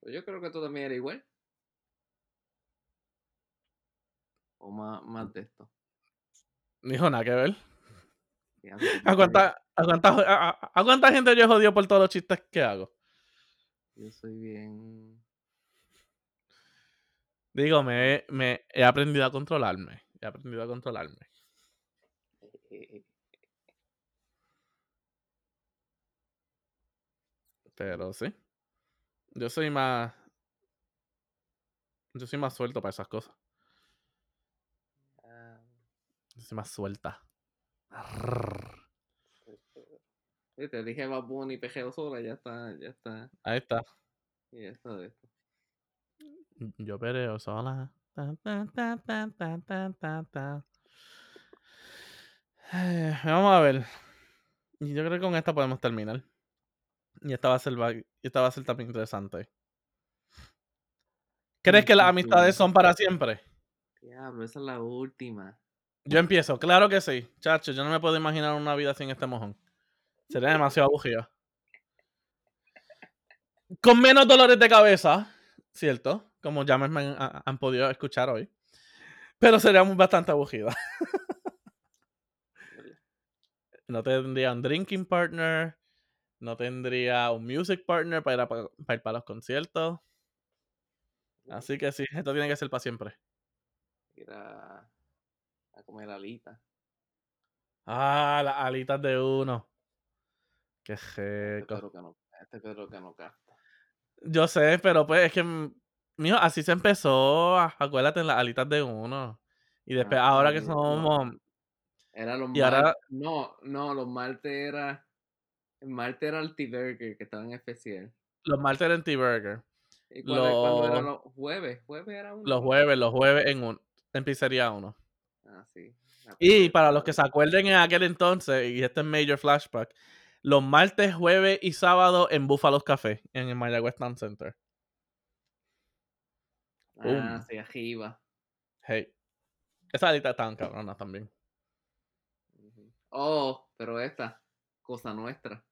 Pero yo creo que tú también eres igual. O más, más de esto. Dijo nada que ver. ¿A cuánta, a, cuánta, a- a- a cuánta gente yo he jodido por todos los chistes que hago? Yo soy bien. Digo, me, he- me he aprendido a controlarme. He aprendido a controlarme. Pero sí. Yo soy más. Yo soy más suelto para esas cosas. ah, Soy más suelta. Sí, te dije Bad Bunny pejeo sola, ya está, ya está. Ahí está. Y está de esto. Yo pereo sola. Eh, Vamos a ver. Yo creo que con esta podemos terminar. Y esta va a ser, esta va a ser también interesante. ¿Crees que las amistades son para siempre? Diablo, esa es la última. Yo empiezo, claro que sí. Chacho, yo no me puedo imaginar una vida sin este mojón. Sería demasiado aburrido. Con menos dolores de cabeza, ¿cierto? Como ya me han, podido escuchar hoy. Pero sería bastante aburrida. no tendría un drinking partner. No tendría un music partner para ir, a- para ir para los conciertos. Así que sí, esto tiene que ser para siempre. A, comer alita. Ah, las alitas de uno. Qué Este rico. Pedro que no, este que no capta. Yo sé, pero pues es que, mm, mijo, así se empezó. a- Acuérdate en las alitas de uno. Y después, Ah, ahora que no, somos. Era los Y ahora- martes. No, no, los martes era. El martes era el T-Burger que estaba en especial. Los martes en T-Burger. ¿Y cuándo, cuándo era Los- los jueves? ¿Jueves era uno? Los jueves, los jueves en un, en pizzería uno. Ah, sí. Y para los que se acuerden en aquel entonces, y este es Major Flashback, los martes, jueves y sábado en Búfalos Café, en el Mayagüez Town Center. Ah, Boom. sí, arriba. Hey. Esas alitas estaban cabronas también. Oh, pero esta, cosa nuestra.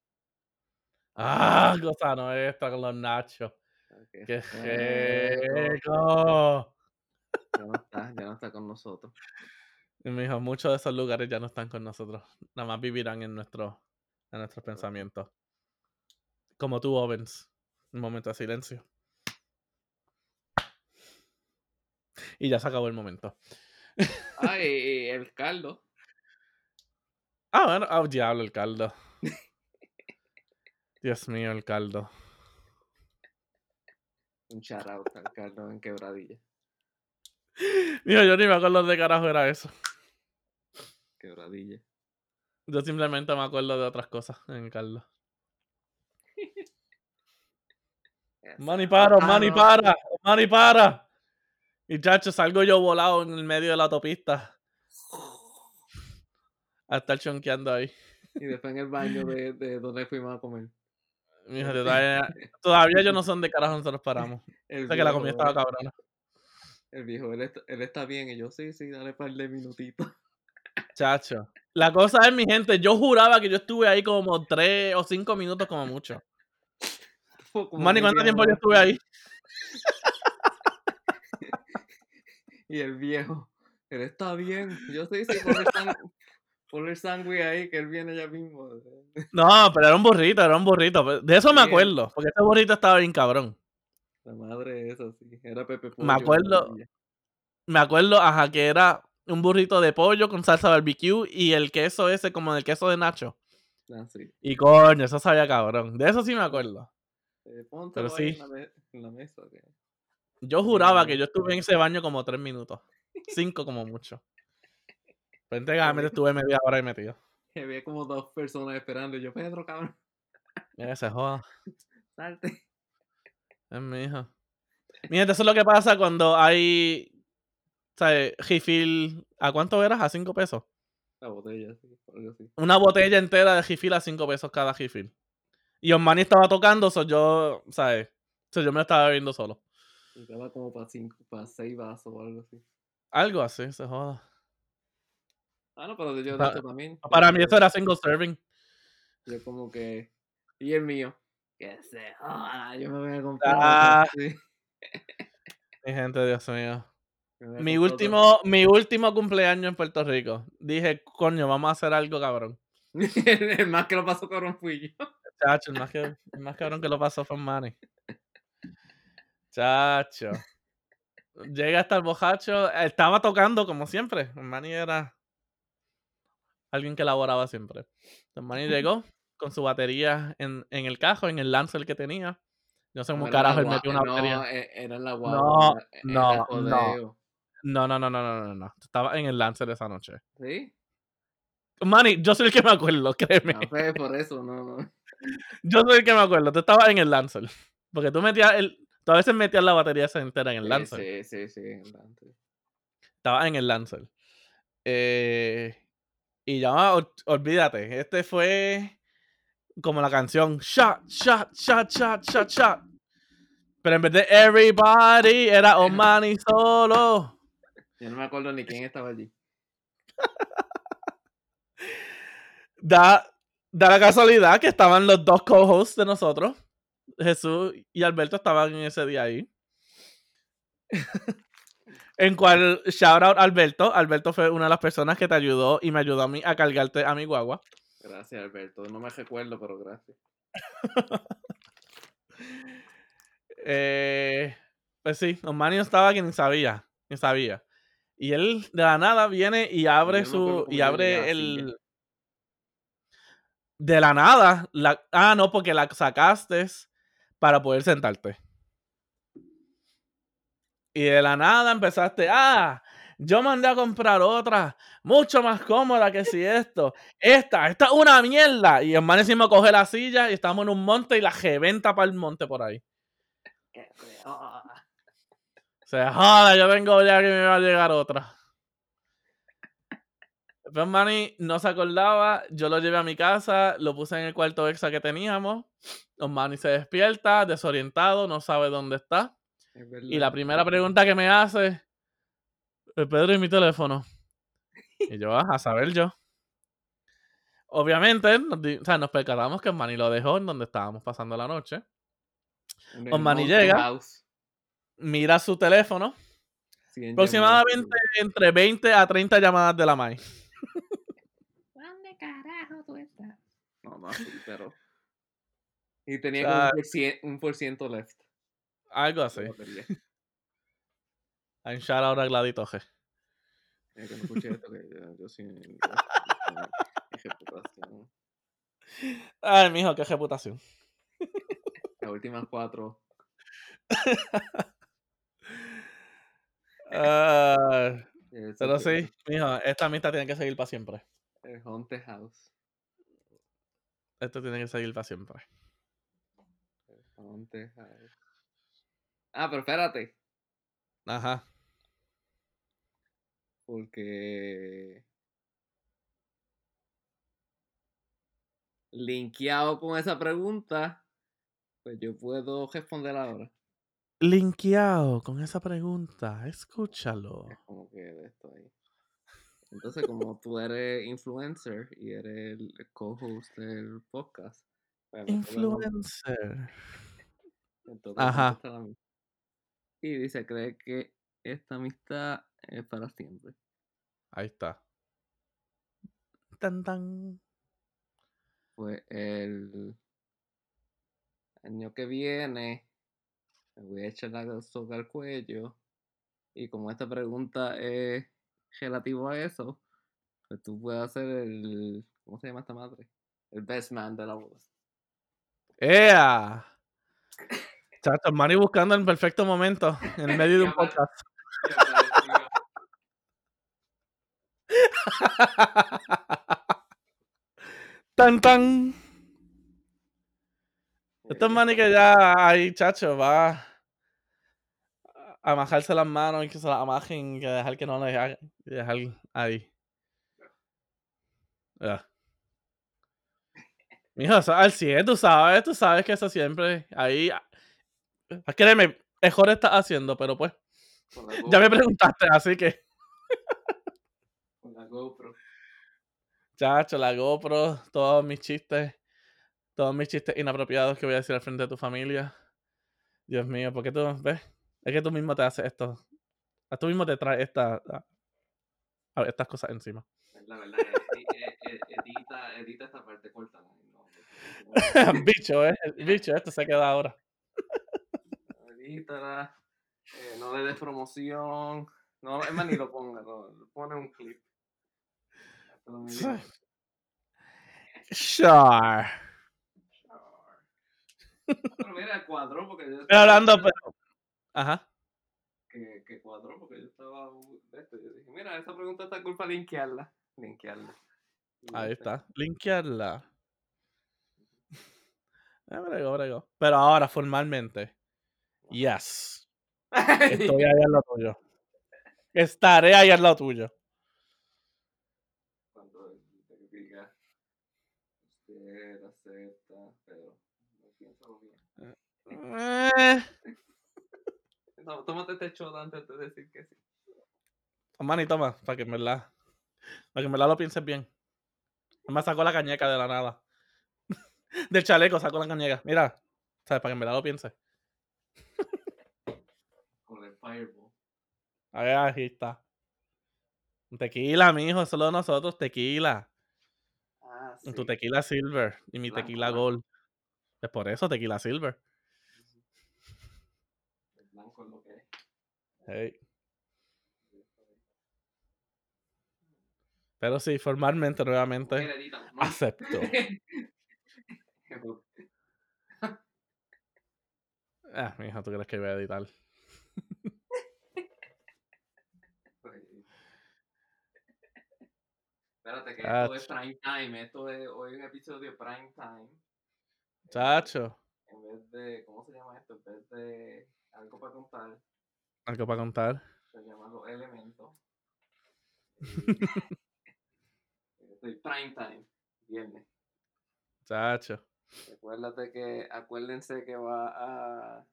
Ah, cosa no esta con los nachos. Ah, qué ¡Qué rico. rico! Ya no está, ya no está con nosotros. Y me dijo, muchos de esos lugares ya no están con nosotros. Nada más vivirán en, nuestro, en nuestros pensamientos. Como tú, Ovens. Un momento de silencio. Y ya se acabó el momento. Ay, y el caldo. Ah, bueno, oh, diablo, el caldo. Dios mío, el caldo. Un out al caldo en quebradilla. Dijo, yo ni me acuerdo de carajo era eso. Quebradilla. Yo simplemente me acuerdo de otras cosas en. Manny Esa- para, Ah, no. para, Manny para. Y chacho, salgo yo volado en el medio de la autopista. A estar chonqueando ahí. Y después en el baño de, de donde fuimos a comer. Mijo, todavía, todavía yo no son de carajo nosotros paramos. El Sé que la comida estaba cabrona. El viejo, él está, él está bien. Y yo, sí, sí, dale par de minutitos. Chacho. La cosa es, mi gente, yo juraba que yo estuve ahí como tres o cinco minutos como mucho. Manny, ¿cuánto tiempo yo estuve ahí? Y el viejo, él está bien. Yo están, Ponle el sándwich ahí, que él viene ya mismo. No, pero era un burrito, era un burrito. De eso me acuerdo, porque ese burrito estaba bien cabrón. La madre esa, sí. Era Pepe Pollo. Me acuerdo-. Me acuerdo, ajá, que era un burrito de pollo con salsa barbecue y el queso ese como el queso de Nacho. Ah, sí. Y coño, eso sabía cabrón. De eso sí me acuerdo. Eh, Pero ahí sí. en, la me- en la mesa. Yo juraba que yo estuve en ese baño como tres minutos. Cinco como mucho. Pero técnicamente estuve media hora y metido. que había como dos personas esperando. Y yo, Pedro, cabrón, Mira, se joda. salte. Es mi hija. Mira, eso es lo que pasa cuando hay. Refill. ¿A cuánto eras? A cinco pesos. La botella, sí. Una botella entera de refill a cinco pesos cada refill. Y Osmani estaba tocando, so yo. ¿Sabes? So yo me lo estaba bebiendo solo. Estaba como para cinco, para seis vasos o algo así. Algo así, se joda. Ah, no, pero yo de Pa- hecho también. Para mí eso era single serving. Yo como que. Y el mío. Que se joda, yo me voy a comprar. Ah. sí, Mi gente, Dios mío. Mi último, mi último cumpleaños en Puerto Rico. Dije, coño, vamos a hacer algo cabrón. el más que lo pasó cabrón fui yo. Chacho, el más, que, el más cabrón que lo pasó fue Manny. Chacho. Llega hasta el bojacho. Estaba tocando como siempre. Manny era alguien que elaboraba siempre. Entonces Manny llegó con su batería en, en el cajo, en el Lancer que tenía. No sé cómo carajo él metió una no, batería. e- era en la No, guagua. era- era no, no. No, no, no, no, no, no, no. Estaba en el Lancer esa noche. ¿Sí? Manny, yo soy el que me acuerdo, créeme. No, pues, por eso, no, no. Yo soy el que me acuerdo. Tú estabas en el Lancer. Porque tú metías el. Tú a veces metías la batería esa entera en el Sí, Lancer. Sí, sí, sí. en el Lancer. Estaba en el Lancer. Eh, y ya, ol- olvídate. Este fue como la canción Shot, shot, shot, shot, shot, shot. Pero en vez de everybody, era Omani solo. Yo no me acuerdo ni quién estaba allí. Da, da la casualidad que estaban los dos co-hosts de nosotros. Jesús y Alberto estaban en ese día ahí. en cual, shout out Alberto. Alberto fue una de las personas que te ayudó y me ayudó a mí a cargarte a mi guagua. Gracias, Alberto. No me recuerdo, pero gracias. Eh, pues sí, Osmani no estaba que ni sabía, ni sabía. Y él de la nada viene y abre su. Y abre el. De la nada. La, ah, no, porque la sacaste para poder sentarte. Y de la nada empezaste. Ah, yo mandé a comprar otra, mucho más cómoda que si esto. Esta, esta es una mierda. Y el man encima coge la silla y estamos en un monte y la reventa para el monte por ahí. Se joda, yo vengo ya que me va a llegar otra. Después Manny no se acordaba, yo lo llevé a mi casa, lo puse en el cuarto extra que teníamos. Manny se despierta, desorientado, no sabe dónde está. Es. Y la primera pregunta que me hace, "Eh, Pedro, ¿y mi teléfono? Y yo, "Ah, a saber yo. Obviamente, nos, o sea, nos percatamos que Manny lo dejó en donde estábamos pasando la noche. Osmani llega. House. Mira su teléfono, aproximadamente entre 20 a 30 llamadas de la MAI. ¿Dónde carajo tú estás? No, no, sí, pero. Y tenía O sea, como un por, cien, un por ciento left. Algo así. shout a Gladito G. Eh, que no escuché esto, que yo, yo sí. yo- yo- qué reputación. Ay, mijo, qué reputación. Las últimas cuatro. Ah, eh, pero sí, mijo, esta amistad tiene que seguir para siempre. El Haunted House. Esto tiene que seguir para siempre. El Haunted House. Ah, pero espérate. Ajá. Porque. Linkeado con esa pregunta, pues yo puedo responder ahora. Linkeado con esa pregunta, escúchalo. Es como que de esto ahí. Entonces, como tú eres influencer y eres el co-host del podcast, pues Influencer. toca Ajá. Y dice, cree que esta amistad es para siempre. Ahí está. tan, tan. Pues el año que viene me voy a echar la soga al cuello. Y como esta pregunta es relativa a eso, pues tú puedes hacer el. ¿Cómo se llama esta madre? El best man de la boda. ¡Ea! Chacho, Manny buscando el perfecto momento en el medio de un podcast. Tan, tan. Esto es Manny que ya ahí, chacho, va amajarse las manos y que se las amajen y que dejar que no le haga. Y dejar ahí. Ya. Mijo, eso al 100, tú sabes, tú sabes que eso siempre. Ahí. Créeme, mejor estás haciendo, pero pues. Ya me preguntaste, así que. Con la GoPro. Chacho, la GoPro, todos mis chistes, todos mis chistes inapropiados que voy a decir al frente de tu familia. Dios mío, ¿por qué tú ves? Es que tú mismo te haces esto. A tú mismo te traes esta, a- a- estas cosas encima. La verdad, edi- e- e- edita, edita esta parte corta. No, bicho, eh. Bicho, esto se queda ahora. Edítala. eh, no le des promoción. No, es más, ni lo ponga. No, pone un clip. Sí. diga. Sure. Pero mira, cuadró porque yo Estoy hablando, pero. Ajá. que, que cuadró porque yo estaba de esto. Yo dije, mira, esa pregunta está culpa de linkearla. Linkearla. Ahí este, está. Linkearla. Eh, brego, brego. Pero ahora, formalmente. Yes. Estoy ahí al lado tuyo. Estaré ahí al lado tuyo. Cuando diga, usted acepta, pero no piénsalo bien. No, tómate este shot antes de decir que sí. Manny, toma, para que en verdad. Para que en verdad lo pienses bien. Me sacó la cañeca de la nada. Del chaleco sacó la cañeca. Mira, ¿sabes? Para que en verdad lo pienses. Con el fireball. A ver, ahí está. Tequila, mijo, solo de nosotros, tequila. Ah, sí. Tu tequila silver y mi Blanco, tequila gold. Es por eso tequila silver. El blanco es lo que es. Hey. Pero sí, formalmente, nuevamente, acepto. Ah, mijo, ¿tú crees que voy a editar? Espérate que esto es prime time, esto es hoy un episodio prime time. Chacho, En vez de, ¿cómo se llama esto? En vez de algo para contar, algo para contar. se llama los elementos. Y- Estoy prime time, viernes. Chacho. Recuérdate que, acuérdense que va a.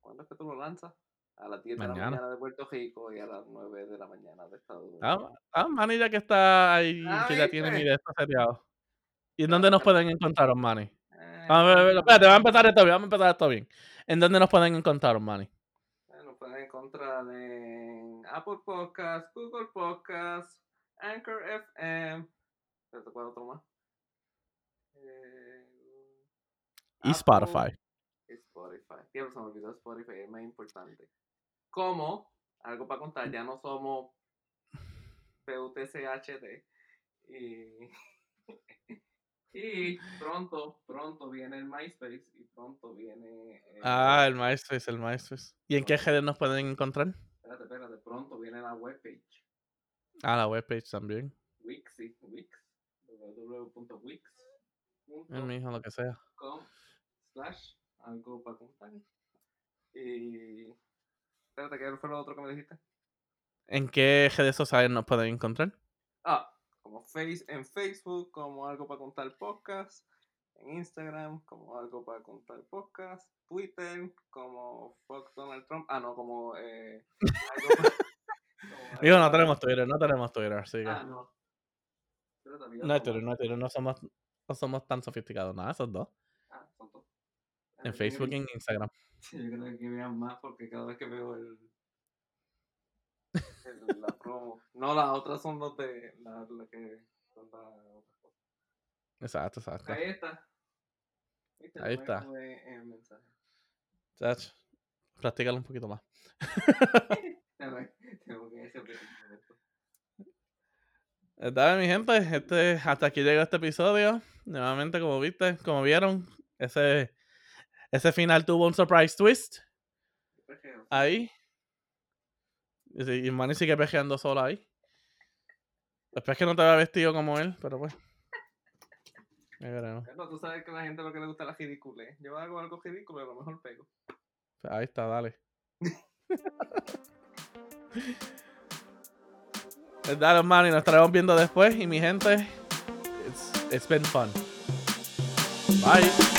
¿Cuándo es que tú lo lanzas? A las 10 de la Mañana. mañana de Puerto Rico y a las 9 de la mañana de Estados Unidos. Ah, ah, Manny, ya que está ahí, Ah, que ya tiene mi de esto seteado. ¿Y en dónde nos pueden encontrar, Manny? Eh, A ver, a ver, espérate, vamos a empezar esto bien, vamos a empezar esto bien. ¿En dónde nos pueden encontrar, Manny? Encontrar en Apple Podcasts, Google Podcasts, Anchor FM. Espérate, ¿cuál otro más? Eh, Y Apple Spotify. y Spotify. Diablo, se me olvidó Spotify, es más importante. Como, algo para contar, ya no somos PUTCHD. Y, y pronto, pronto viene el MySpace y pronto viene. el- Ah, el MySpace, el MySpace. ¿Y en qué redes nos pueden encontrar? Espérate, espérate, pronto viene la webpage. Ah, la webpage también. Wix, sí, Wix. mijo, lo que sea. slash algo para contar. Y. Espérate, ¿qué fue lo otro que me dijiste? ¿En qué redes sociales nos pueden encontrar? Ah, como face, en Facebook, como algo para contar podcast. En Instagram, como algo para contar podcast. Twitter, como fuck Donald Trump. Ah, no, como. Eh, algo Digo, no tenemos Twitter, no tenemos Twitter, así que. Ah, no. No hay. Twitter, no hay Twitter, no somos, no somos tan sofisticados, nada, esos dos. Ah, son dos. En Facebook y en Instagram. Sí, yo creo que vean más porque cada vez que veo el, el- la promo. No, las otras son los de la, la que tantas otras cosas. Exacto, exacto. Ahí está. ¿Viste? Ahí está. en el mensaje. Chach, practícalo un poquito más. Tengo que momento. Dale, mi gente, este, hasta aquí llegó este episodio. Nuevamente, como viste, como vieron, ese, ese final tuvo un surprise twist ahí. Y, y Manny sigue pejeando solo ahí. Después que no te había vestido como él, pero pues. Bueno, tú sabes que a la gente lo que le gusta es la ridiculez. Yo hago algo ridículo y a lo mejor pego. Ahí está, dale. Dale, Manny, nos estaremos viendo después. Y mi gente, it's, it's been fun. Bye.